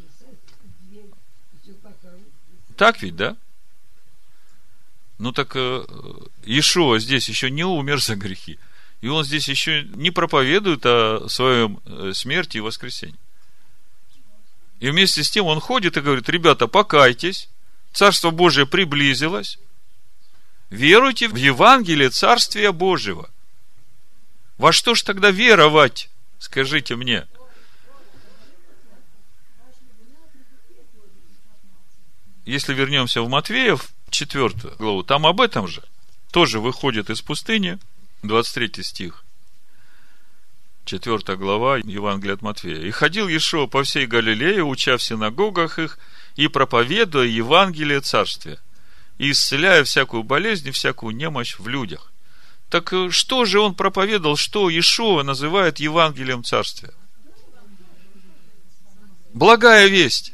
Так ведь, да? Ну так э, Иешуа здесь еще не умер за грехи. И он здесь еще не проповедует о своем э, смерти и воскресении. И вместе с тем он ходит и говорит, ребята, покайтесь, Царство Божие приблизилось, веруйте в Евангелие Царствия Божьего. Во что ж тогда веровать? Скажите мне. Если вернемся в Матвеев, четвертую главу, там об этом же. Тоже выходит из пустыни, 23 стих. 4 глава Евангелия от Матфея. «И ходил Иешуа по всей Галилее, уча в синагогах их, и проповедуя Евангелие Царствия, и исцеляя всякую болезнь и всякую немощь в людях». Так э, что же он проповедовал, что Иешуа называет Евангелием Царствия? Благая весть.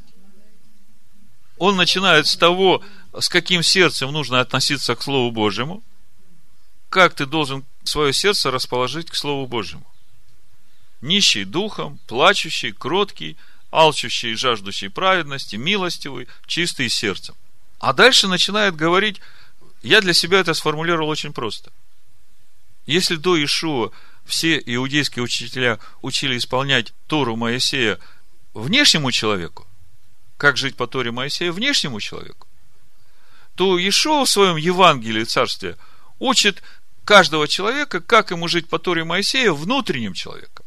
Он начинает с того, с каким сердцем нужно относиться к Слову Божьему, как ты должен свое сердце расположить к Слову Божьему. Нищий духом, плачущий, кроткий, алчущий и жаждущий праведности, милостивый, чистый сердцем. А дальше начинает говорить, я для себя это сформулировал очень просто. Если до Ишуа все иудейские учителя учили исполнять Тору Моисея внешнему человеку, как жить по Торе Моисея внешнему человеку, то Ишуа в своем Евангелии Царствия учит каждого человека, как ему жить по Торе Моисея внутренним человеком.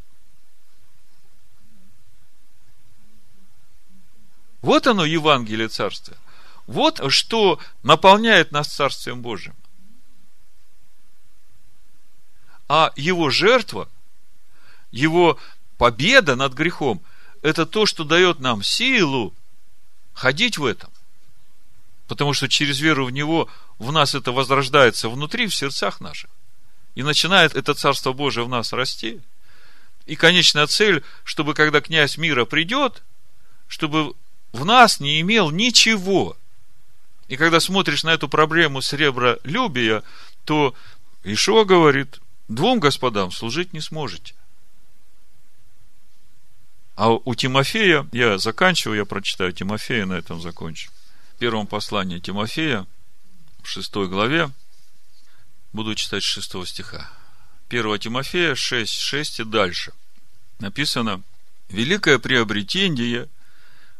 Вот оно, Евангелие Царствия. Вот что наполняет нас Царствием Божьим. А его жертва, его победа над грехом, это то, что дает нам силу ходить в этом. Потому что через веру в Него в нас это возрождается внутри, в сердцах наших. И начинает это Царство Божие в нас расти. И конечная цель, чтобы когда князь мира придет, чтобы в нас не имел ничего. И когда смотришь на эту проблему сребролюбия, то Ишуа говорит, двум господам служить не сможете. А у Тимофея, я заканчиваю, я прочитаю Тимофея, на этом закончу. Первом послании Тимофея, в шестой главе, буду читать шестого стиха. 1 Тимофея 6, 6 и дальше. Написано, великое приобретение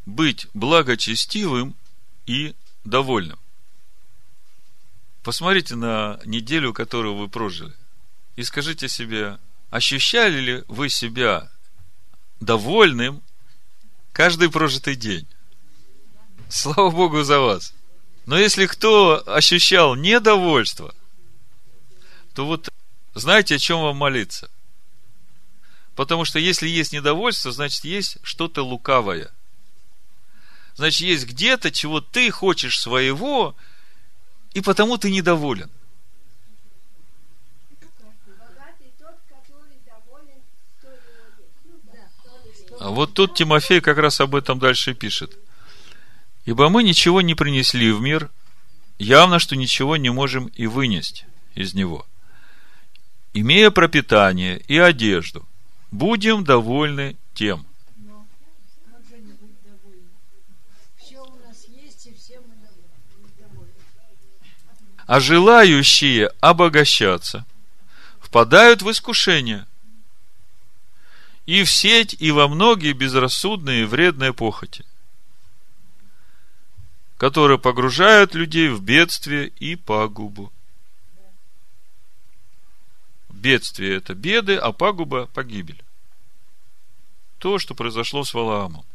быть благочестивым и довольным. Посмотрите на неделю, которую вы прожили, и скажите себе, ощущали ли вы себя довольным каждый прожитый день? Слава Богу за вас. Но если кто ощущал недовольство, то вот знаете, о чем вам молиться? Потому что если есть недовольство, значит, есть что-то лукавое. Значит, есть где-то, чего ты хочешь своего, и потому ты недоволен. А вот тут Тимофей как раз об этом дальше пишет. Ибо мы ничего не принесли в мир, явно, что ничего не можем и вынести из него. Имея пропитание и одежду, будем довольны тем. А желающие обогащаться впадают в искушение – и в сеть, и во многие безрассудные и вредные похоти, которые погружают людей в бедствие и пагубу. Бедствие – это беды, а пагуба – погибель. То, что произошло с Валаамом.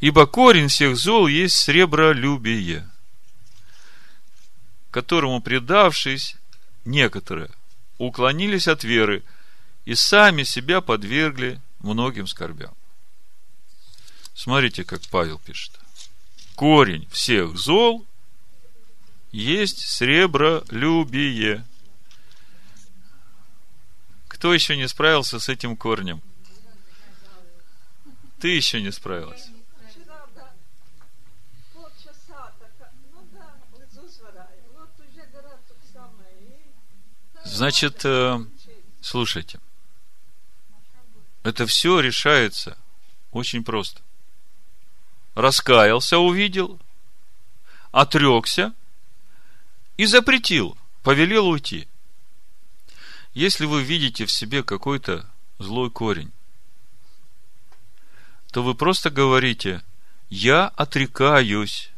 Ибо корень всех зол есть сребролюбие – которому предавшись, некоторые уклонились от веры и сами себя подвергли многим скорбям. Смотрите, как Павел пишет. Корень всех зол есть сребролюбие. Кто еще не справился с этим корнем? Ты еще не справилась. Значит, э, слушайте, это все решается очень просто. Раскаялся, увидел, отрекся и запретил, повелел уйти. если вы видите в себе какой-то злой корень, то вы просто говорите, я отрекаюсь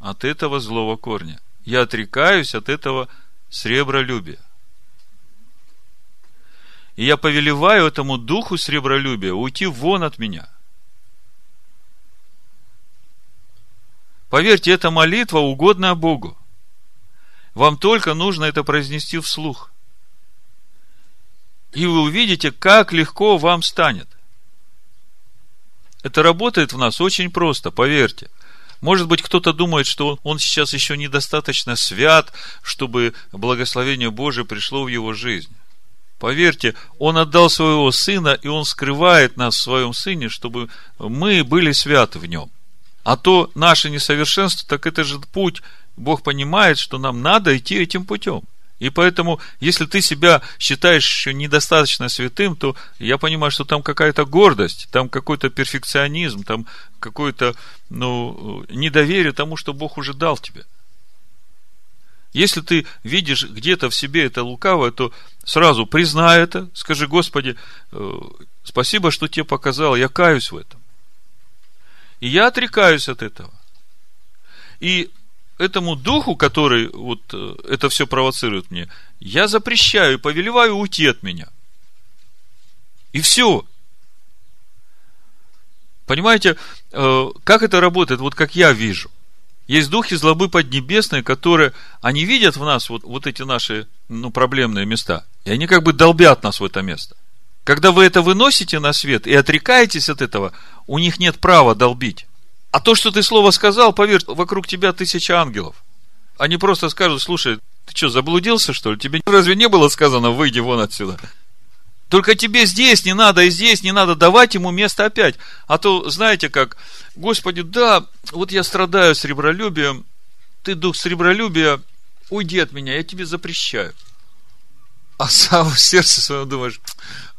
от этого злого корня. Я отрекаюсь от этого сребролюбия. И я повелеваю этому духу сребролюбия уйти вон от меня. Поверьте, эта молитва угодна Богу. Вам только нужно это произнести вслух. И вы увидите, как легко вам станет. Это работает в нас очень просто, поверьте. Может быть, кто-то думает, что он сейчас еще недостаточно свят, чтобы благословение Божие пришло в его жизнь. Поверьте, Он отдал своего Сына, и Он скрывает нас в Своем Сыне, чтобы мы были святы в Нем. А то наше несовершенство, так это же путь. Бог понимает, что нам надо идти этим путем. И поэтому, если ты себя считаешь еще недостаточно святым, то я понимаю, что там какая-то гордость, там какой-то перфекционизм, там какое-то ну, недоверие тому, что Бог уже дал тебе. Если ты видишь где-то в себе это лукавое, то сразу признай это, скажи, Господи, э, спасибо, что тебе показал, я каюсь в этом. И я отрекаюсь от этого. И этому духу, который вот э, это все провоцирует мне, я запрещаю и повелеваю уйти от меня. И все. Понимаете, э, как это работает, вот как я вижу – есть духи злобы поднебесные, которые, они видят в нас вот, вот эти наши, ну, проблемные места. И они как бы долбят нас в это место. Когда вы это выносите на свет и отрекаетесь от этого, у них нет права долбить. А то, что ты слово сказал, поверь, вокруг тебя тысяча ангелов. Они просто скажут, слушай, ты что, заблудился, что ли? Тебе разве не было сказано, выйди вон отсюда? Только тебе здесь не надо, и здесь не надо давать ему место опять. А то, знаете как, Господи, да, вот я страдаю сребролюбием, ты дух сребролюбия, уйди от меня, я тебе запрещаю. А сам в сердце своем думаешь,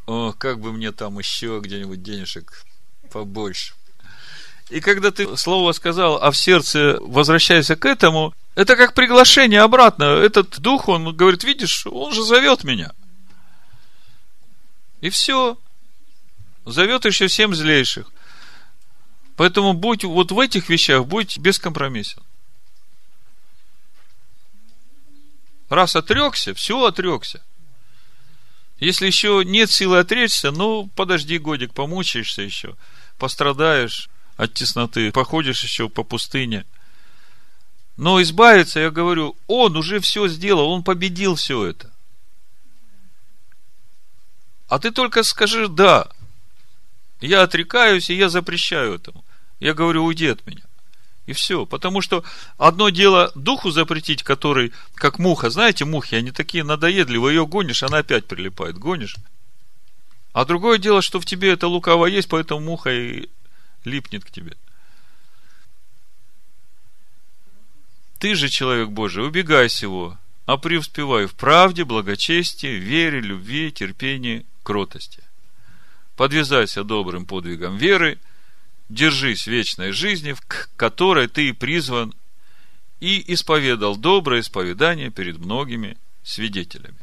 о, как бы мне там еще где-нибудь денежек побольше. И когда ты слово сказал, а в сердце возвращайся к этому, это как приглашение обратно. Этот дух, он говорит, видишь, он же зовет меня – и все. Зовет еще всем злейших. Поэтому будь вот в этих вещах, будь бескомпромиссен. Раз отрекся, все отрекся. Если еще нет силы отречься, ну, подожди годик, помучаешься еще, пострадаешь от тесноты, походишь еще по пустыне. Но избавиться, я говорю, он уже все сделал, он победил все это. А ты только скажи «да». Я отрекаюсь, и я запрещаю этому. Я говорю, уйди от меня. И все. Потому что одно дело духу запретить, который, как муха, знаете, мухи, они такие надоедливые, ее гонишь, она опять прилипает, гонишь. А другое дело, что в тебе это лукаво есть, поэтому муха и липнет к тебе. Ты же, человек Божий, убегай всего, а преуспевай в правде, благочестии, вере, любви, терпении, кротости. Подвязайся добрым подвигом веры, держись вечной жизни, к которой ты призван и исповедал доброе исповедание перед многими свидетелями.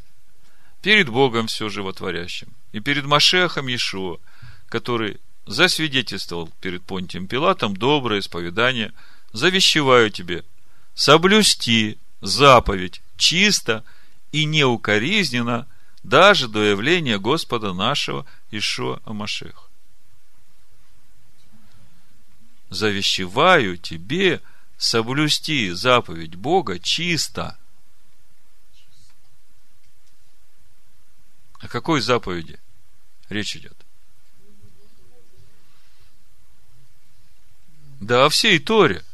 Перед Богом все животворящим и перед Машехом Иешуа, который засвидетельствовал перед Понтием Пилатом доброе исповедание, завещеваю тебе соблюсти заповедь чисто и неукоризненно – даже до явления Господа нашего Ишуа Амашеха. Завещеваю тебе соблюсти заповедь Бога чисто. О какой заповеди речь идет? Да, о всей Торе.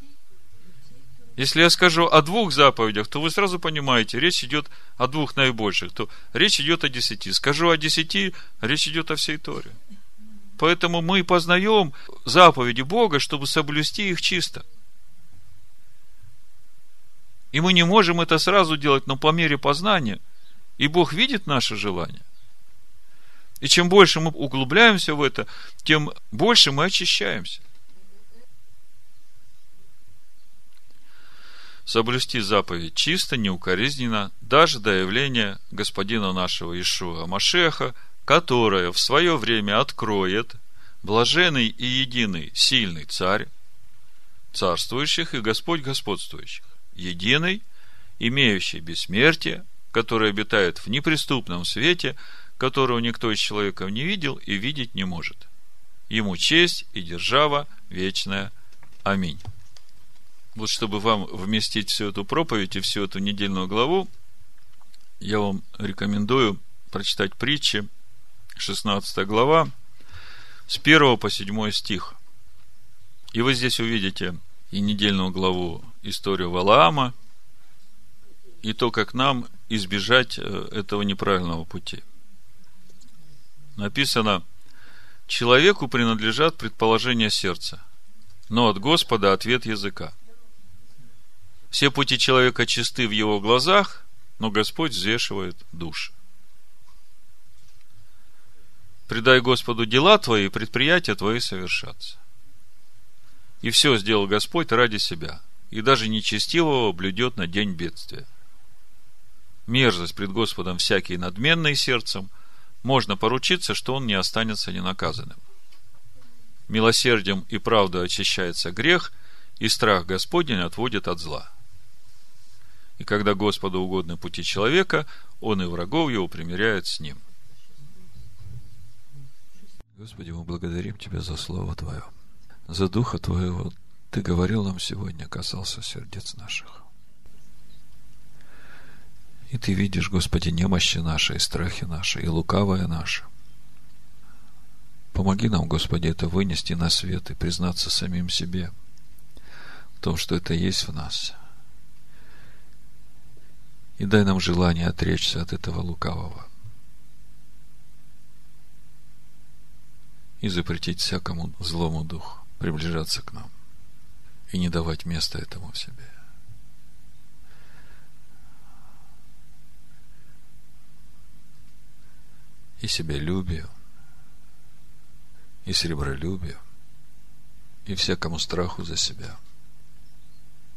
Если я скажу о двух заповедях, то вы сразу понимаете, речь идет о двух наибольших, то речь идет о десяти. Скажу о десяти, речь идет о всей Торе. Поэтому мы познаем заповеди Бога, чтобы соблюсти их чисто. И мы не можем это сразу делать, но по мере познания. И Бог видит наше желание. И чем больше мы углубляемся в это, тем больше мы очищаемся. Соблюсти заповедь чисто, неукоризненно, даже до явления Господина нашего Ишуа Машеха, которое в свое время откроет блаженный и единый сильный царь, царствующих и Господь господствующих, единый, имеющий бессмертие, который обитает в неприступном свете, которого никто из человеков не видел и видеть не может. Ему честь и держава вечная. Аминь. Вот чтобы вам вместить всю эту проповедь и всю эту недельную главу, я вам рекомендую прочитать притчи, 16 глава, с 1 по 7 стих. И вы здесь увидите и недельную главу историю Валаама, и то, как нам избежать э, этого неправильного пути. Написано, человеку принадлежат предположения сердца, но от Господа ответ языка. Все пути человека чисты в его глазах, но Господь взвешивает души. Предай Господу дела твои, и предприятия твои совершатся. И все сделал Господь ради себя, и даже нечестивого блюдет на день бедствия. Мерзость пред Господом всякий надменный сердцем, можно поручиться, что он не останется ненаказанным. Милосердием и правдой очищается грех, и страх Господень отводит от зла. И когда Господу угодны пути человека, он и врагов его примиряет с ним. Господи, мы благодарим Тебя за Слово Твое, за Духа Твоего. Ты говорил нам сегодня, касался сердец наших. И Ты видишь, Господи, немощи наши, и страхи наши, и лукавое наше. Помоги нам, Господи, это вынести на свет и признаться самим себе в том, что это есть в нас. И дай нам желание отречься от этого лукавого – и запретить всякому злому духу приближаться к нам. И не давать места этому в себе. И себялюбию, и серебролюбию, и всякому страху за себя,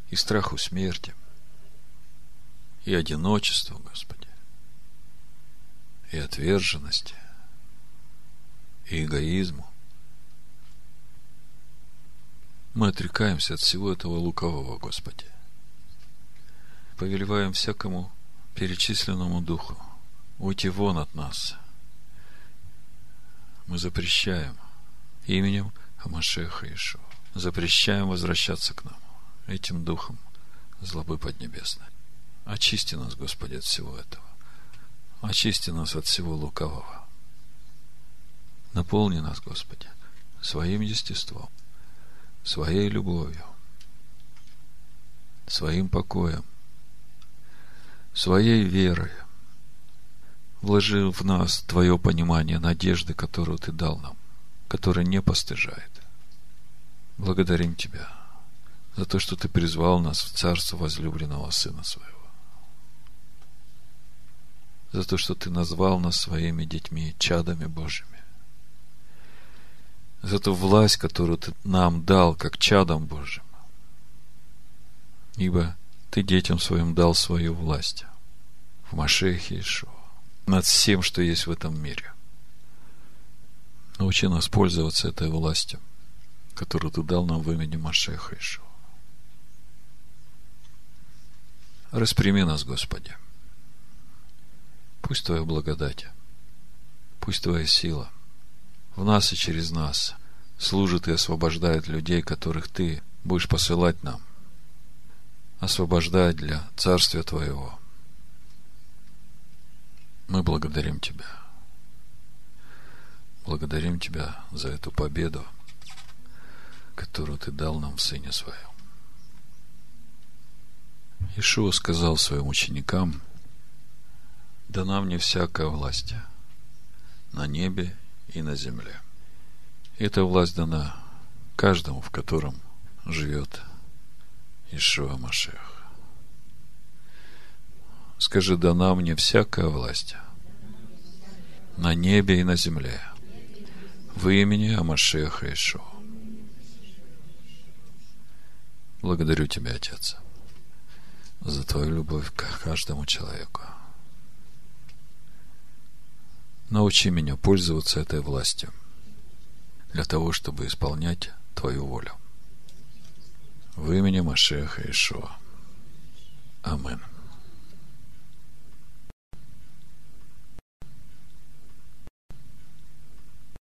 и страху смерти, и одиночеству, Господи, и отверженности – и эгоизму. Мы отрекаемся от всего этого лукового, Господи. Повелеваем всякому перечисленному духу уйти вон от нас. Мы запрещаем именем Амашеха Ишуа. Запрещаем возвращаться к нам этим духом злобы поднебесной. Очисти нас, Господи, от всего этого. Очисти нас от всего лукового. Наполни нас, Господи, своим естеством, своей любовью, своим покоем, своей верой. Вложи в нас Твое понимание надежды, которую Ты дал нам, которая не постыжает. Благодарим Тебя за то, что Ты призвал нас в царство возлюбленного Сына Своего. За то, что Ты назвал нас своими детьми, чадами Божьими за эту власть, которую Ты нам дал, как чадом Божьим. Ибо Ты детям своим дал свою власть в Машехе Ишуа над всем, что есть в этом мире. Научи нас пользоваться этой властью, которую Ты дал нам в имени Машеха Ишуа. Распрями нас, Господи. Пусть Твоя благодать, пусть Твоя сила – в нас и через нас служит и освобождает людей, которых Ты будешь посылать нам. Освобождать для Царствия Твоего. Мы благодарим Тебя. Благодарим Тебя за эту победу, которую Ты дал нам в Сыне Своем. Ишуа сказал своим ученикам, да нам не всякая власть на небе и на земле. Эта власть дана каждому, в котором живет Ишуа Машех. Скажи, дана мне всякая власть на небе и на земле в имени Амашеха Ишуа. Благодарю Тебя, Отец, за Твою любовь к каждому человеку. Научи меня пользоваться этой властью для того, чтобы исполнять Твою волю. В имени Машеха Ишуа. Амин.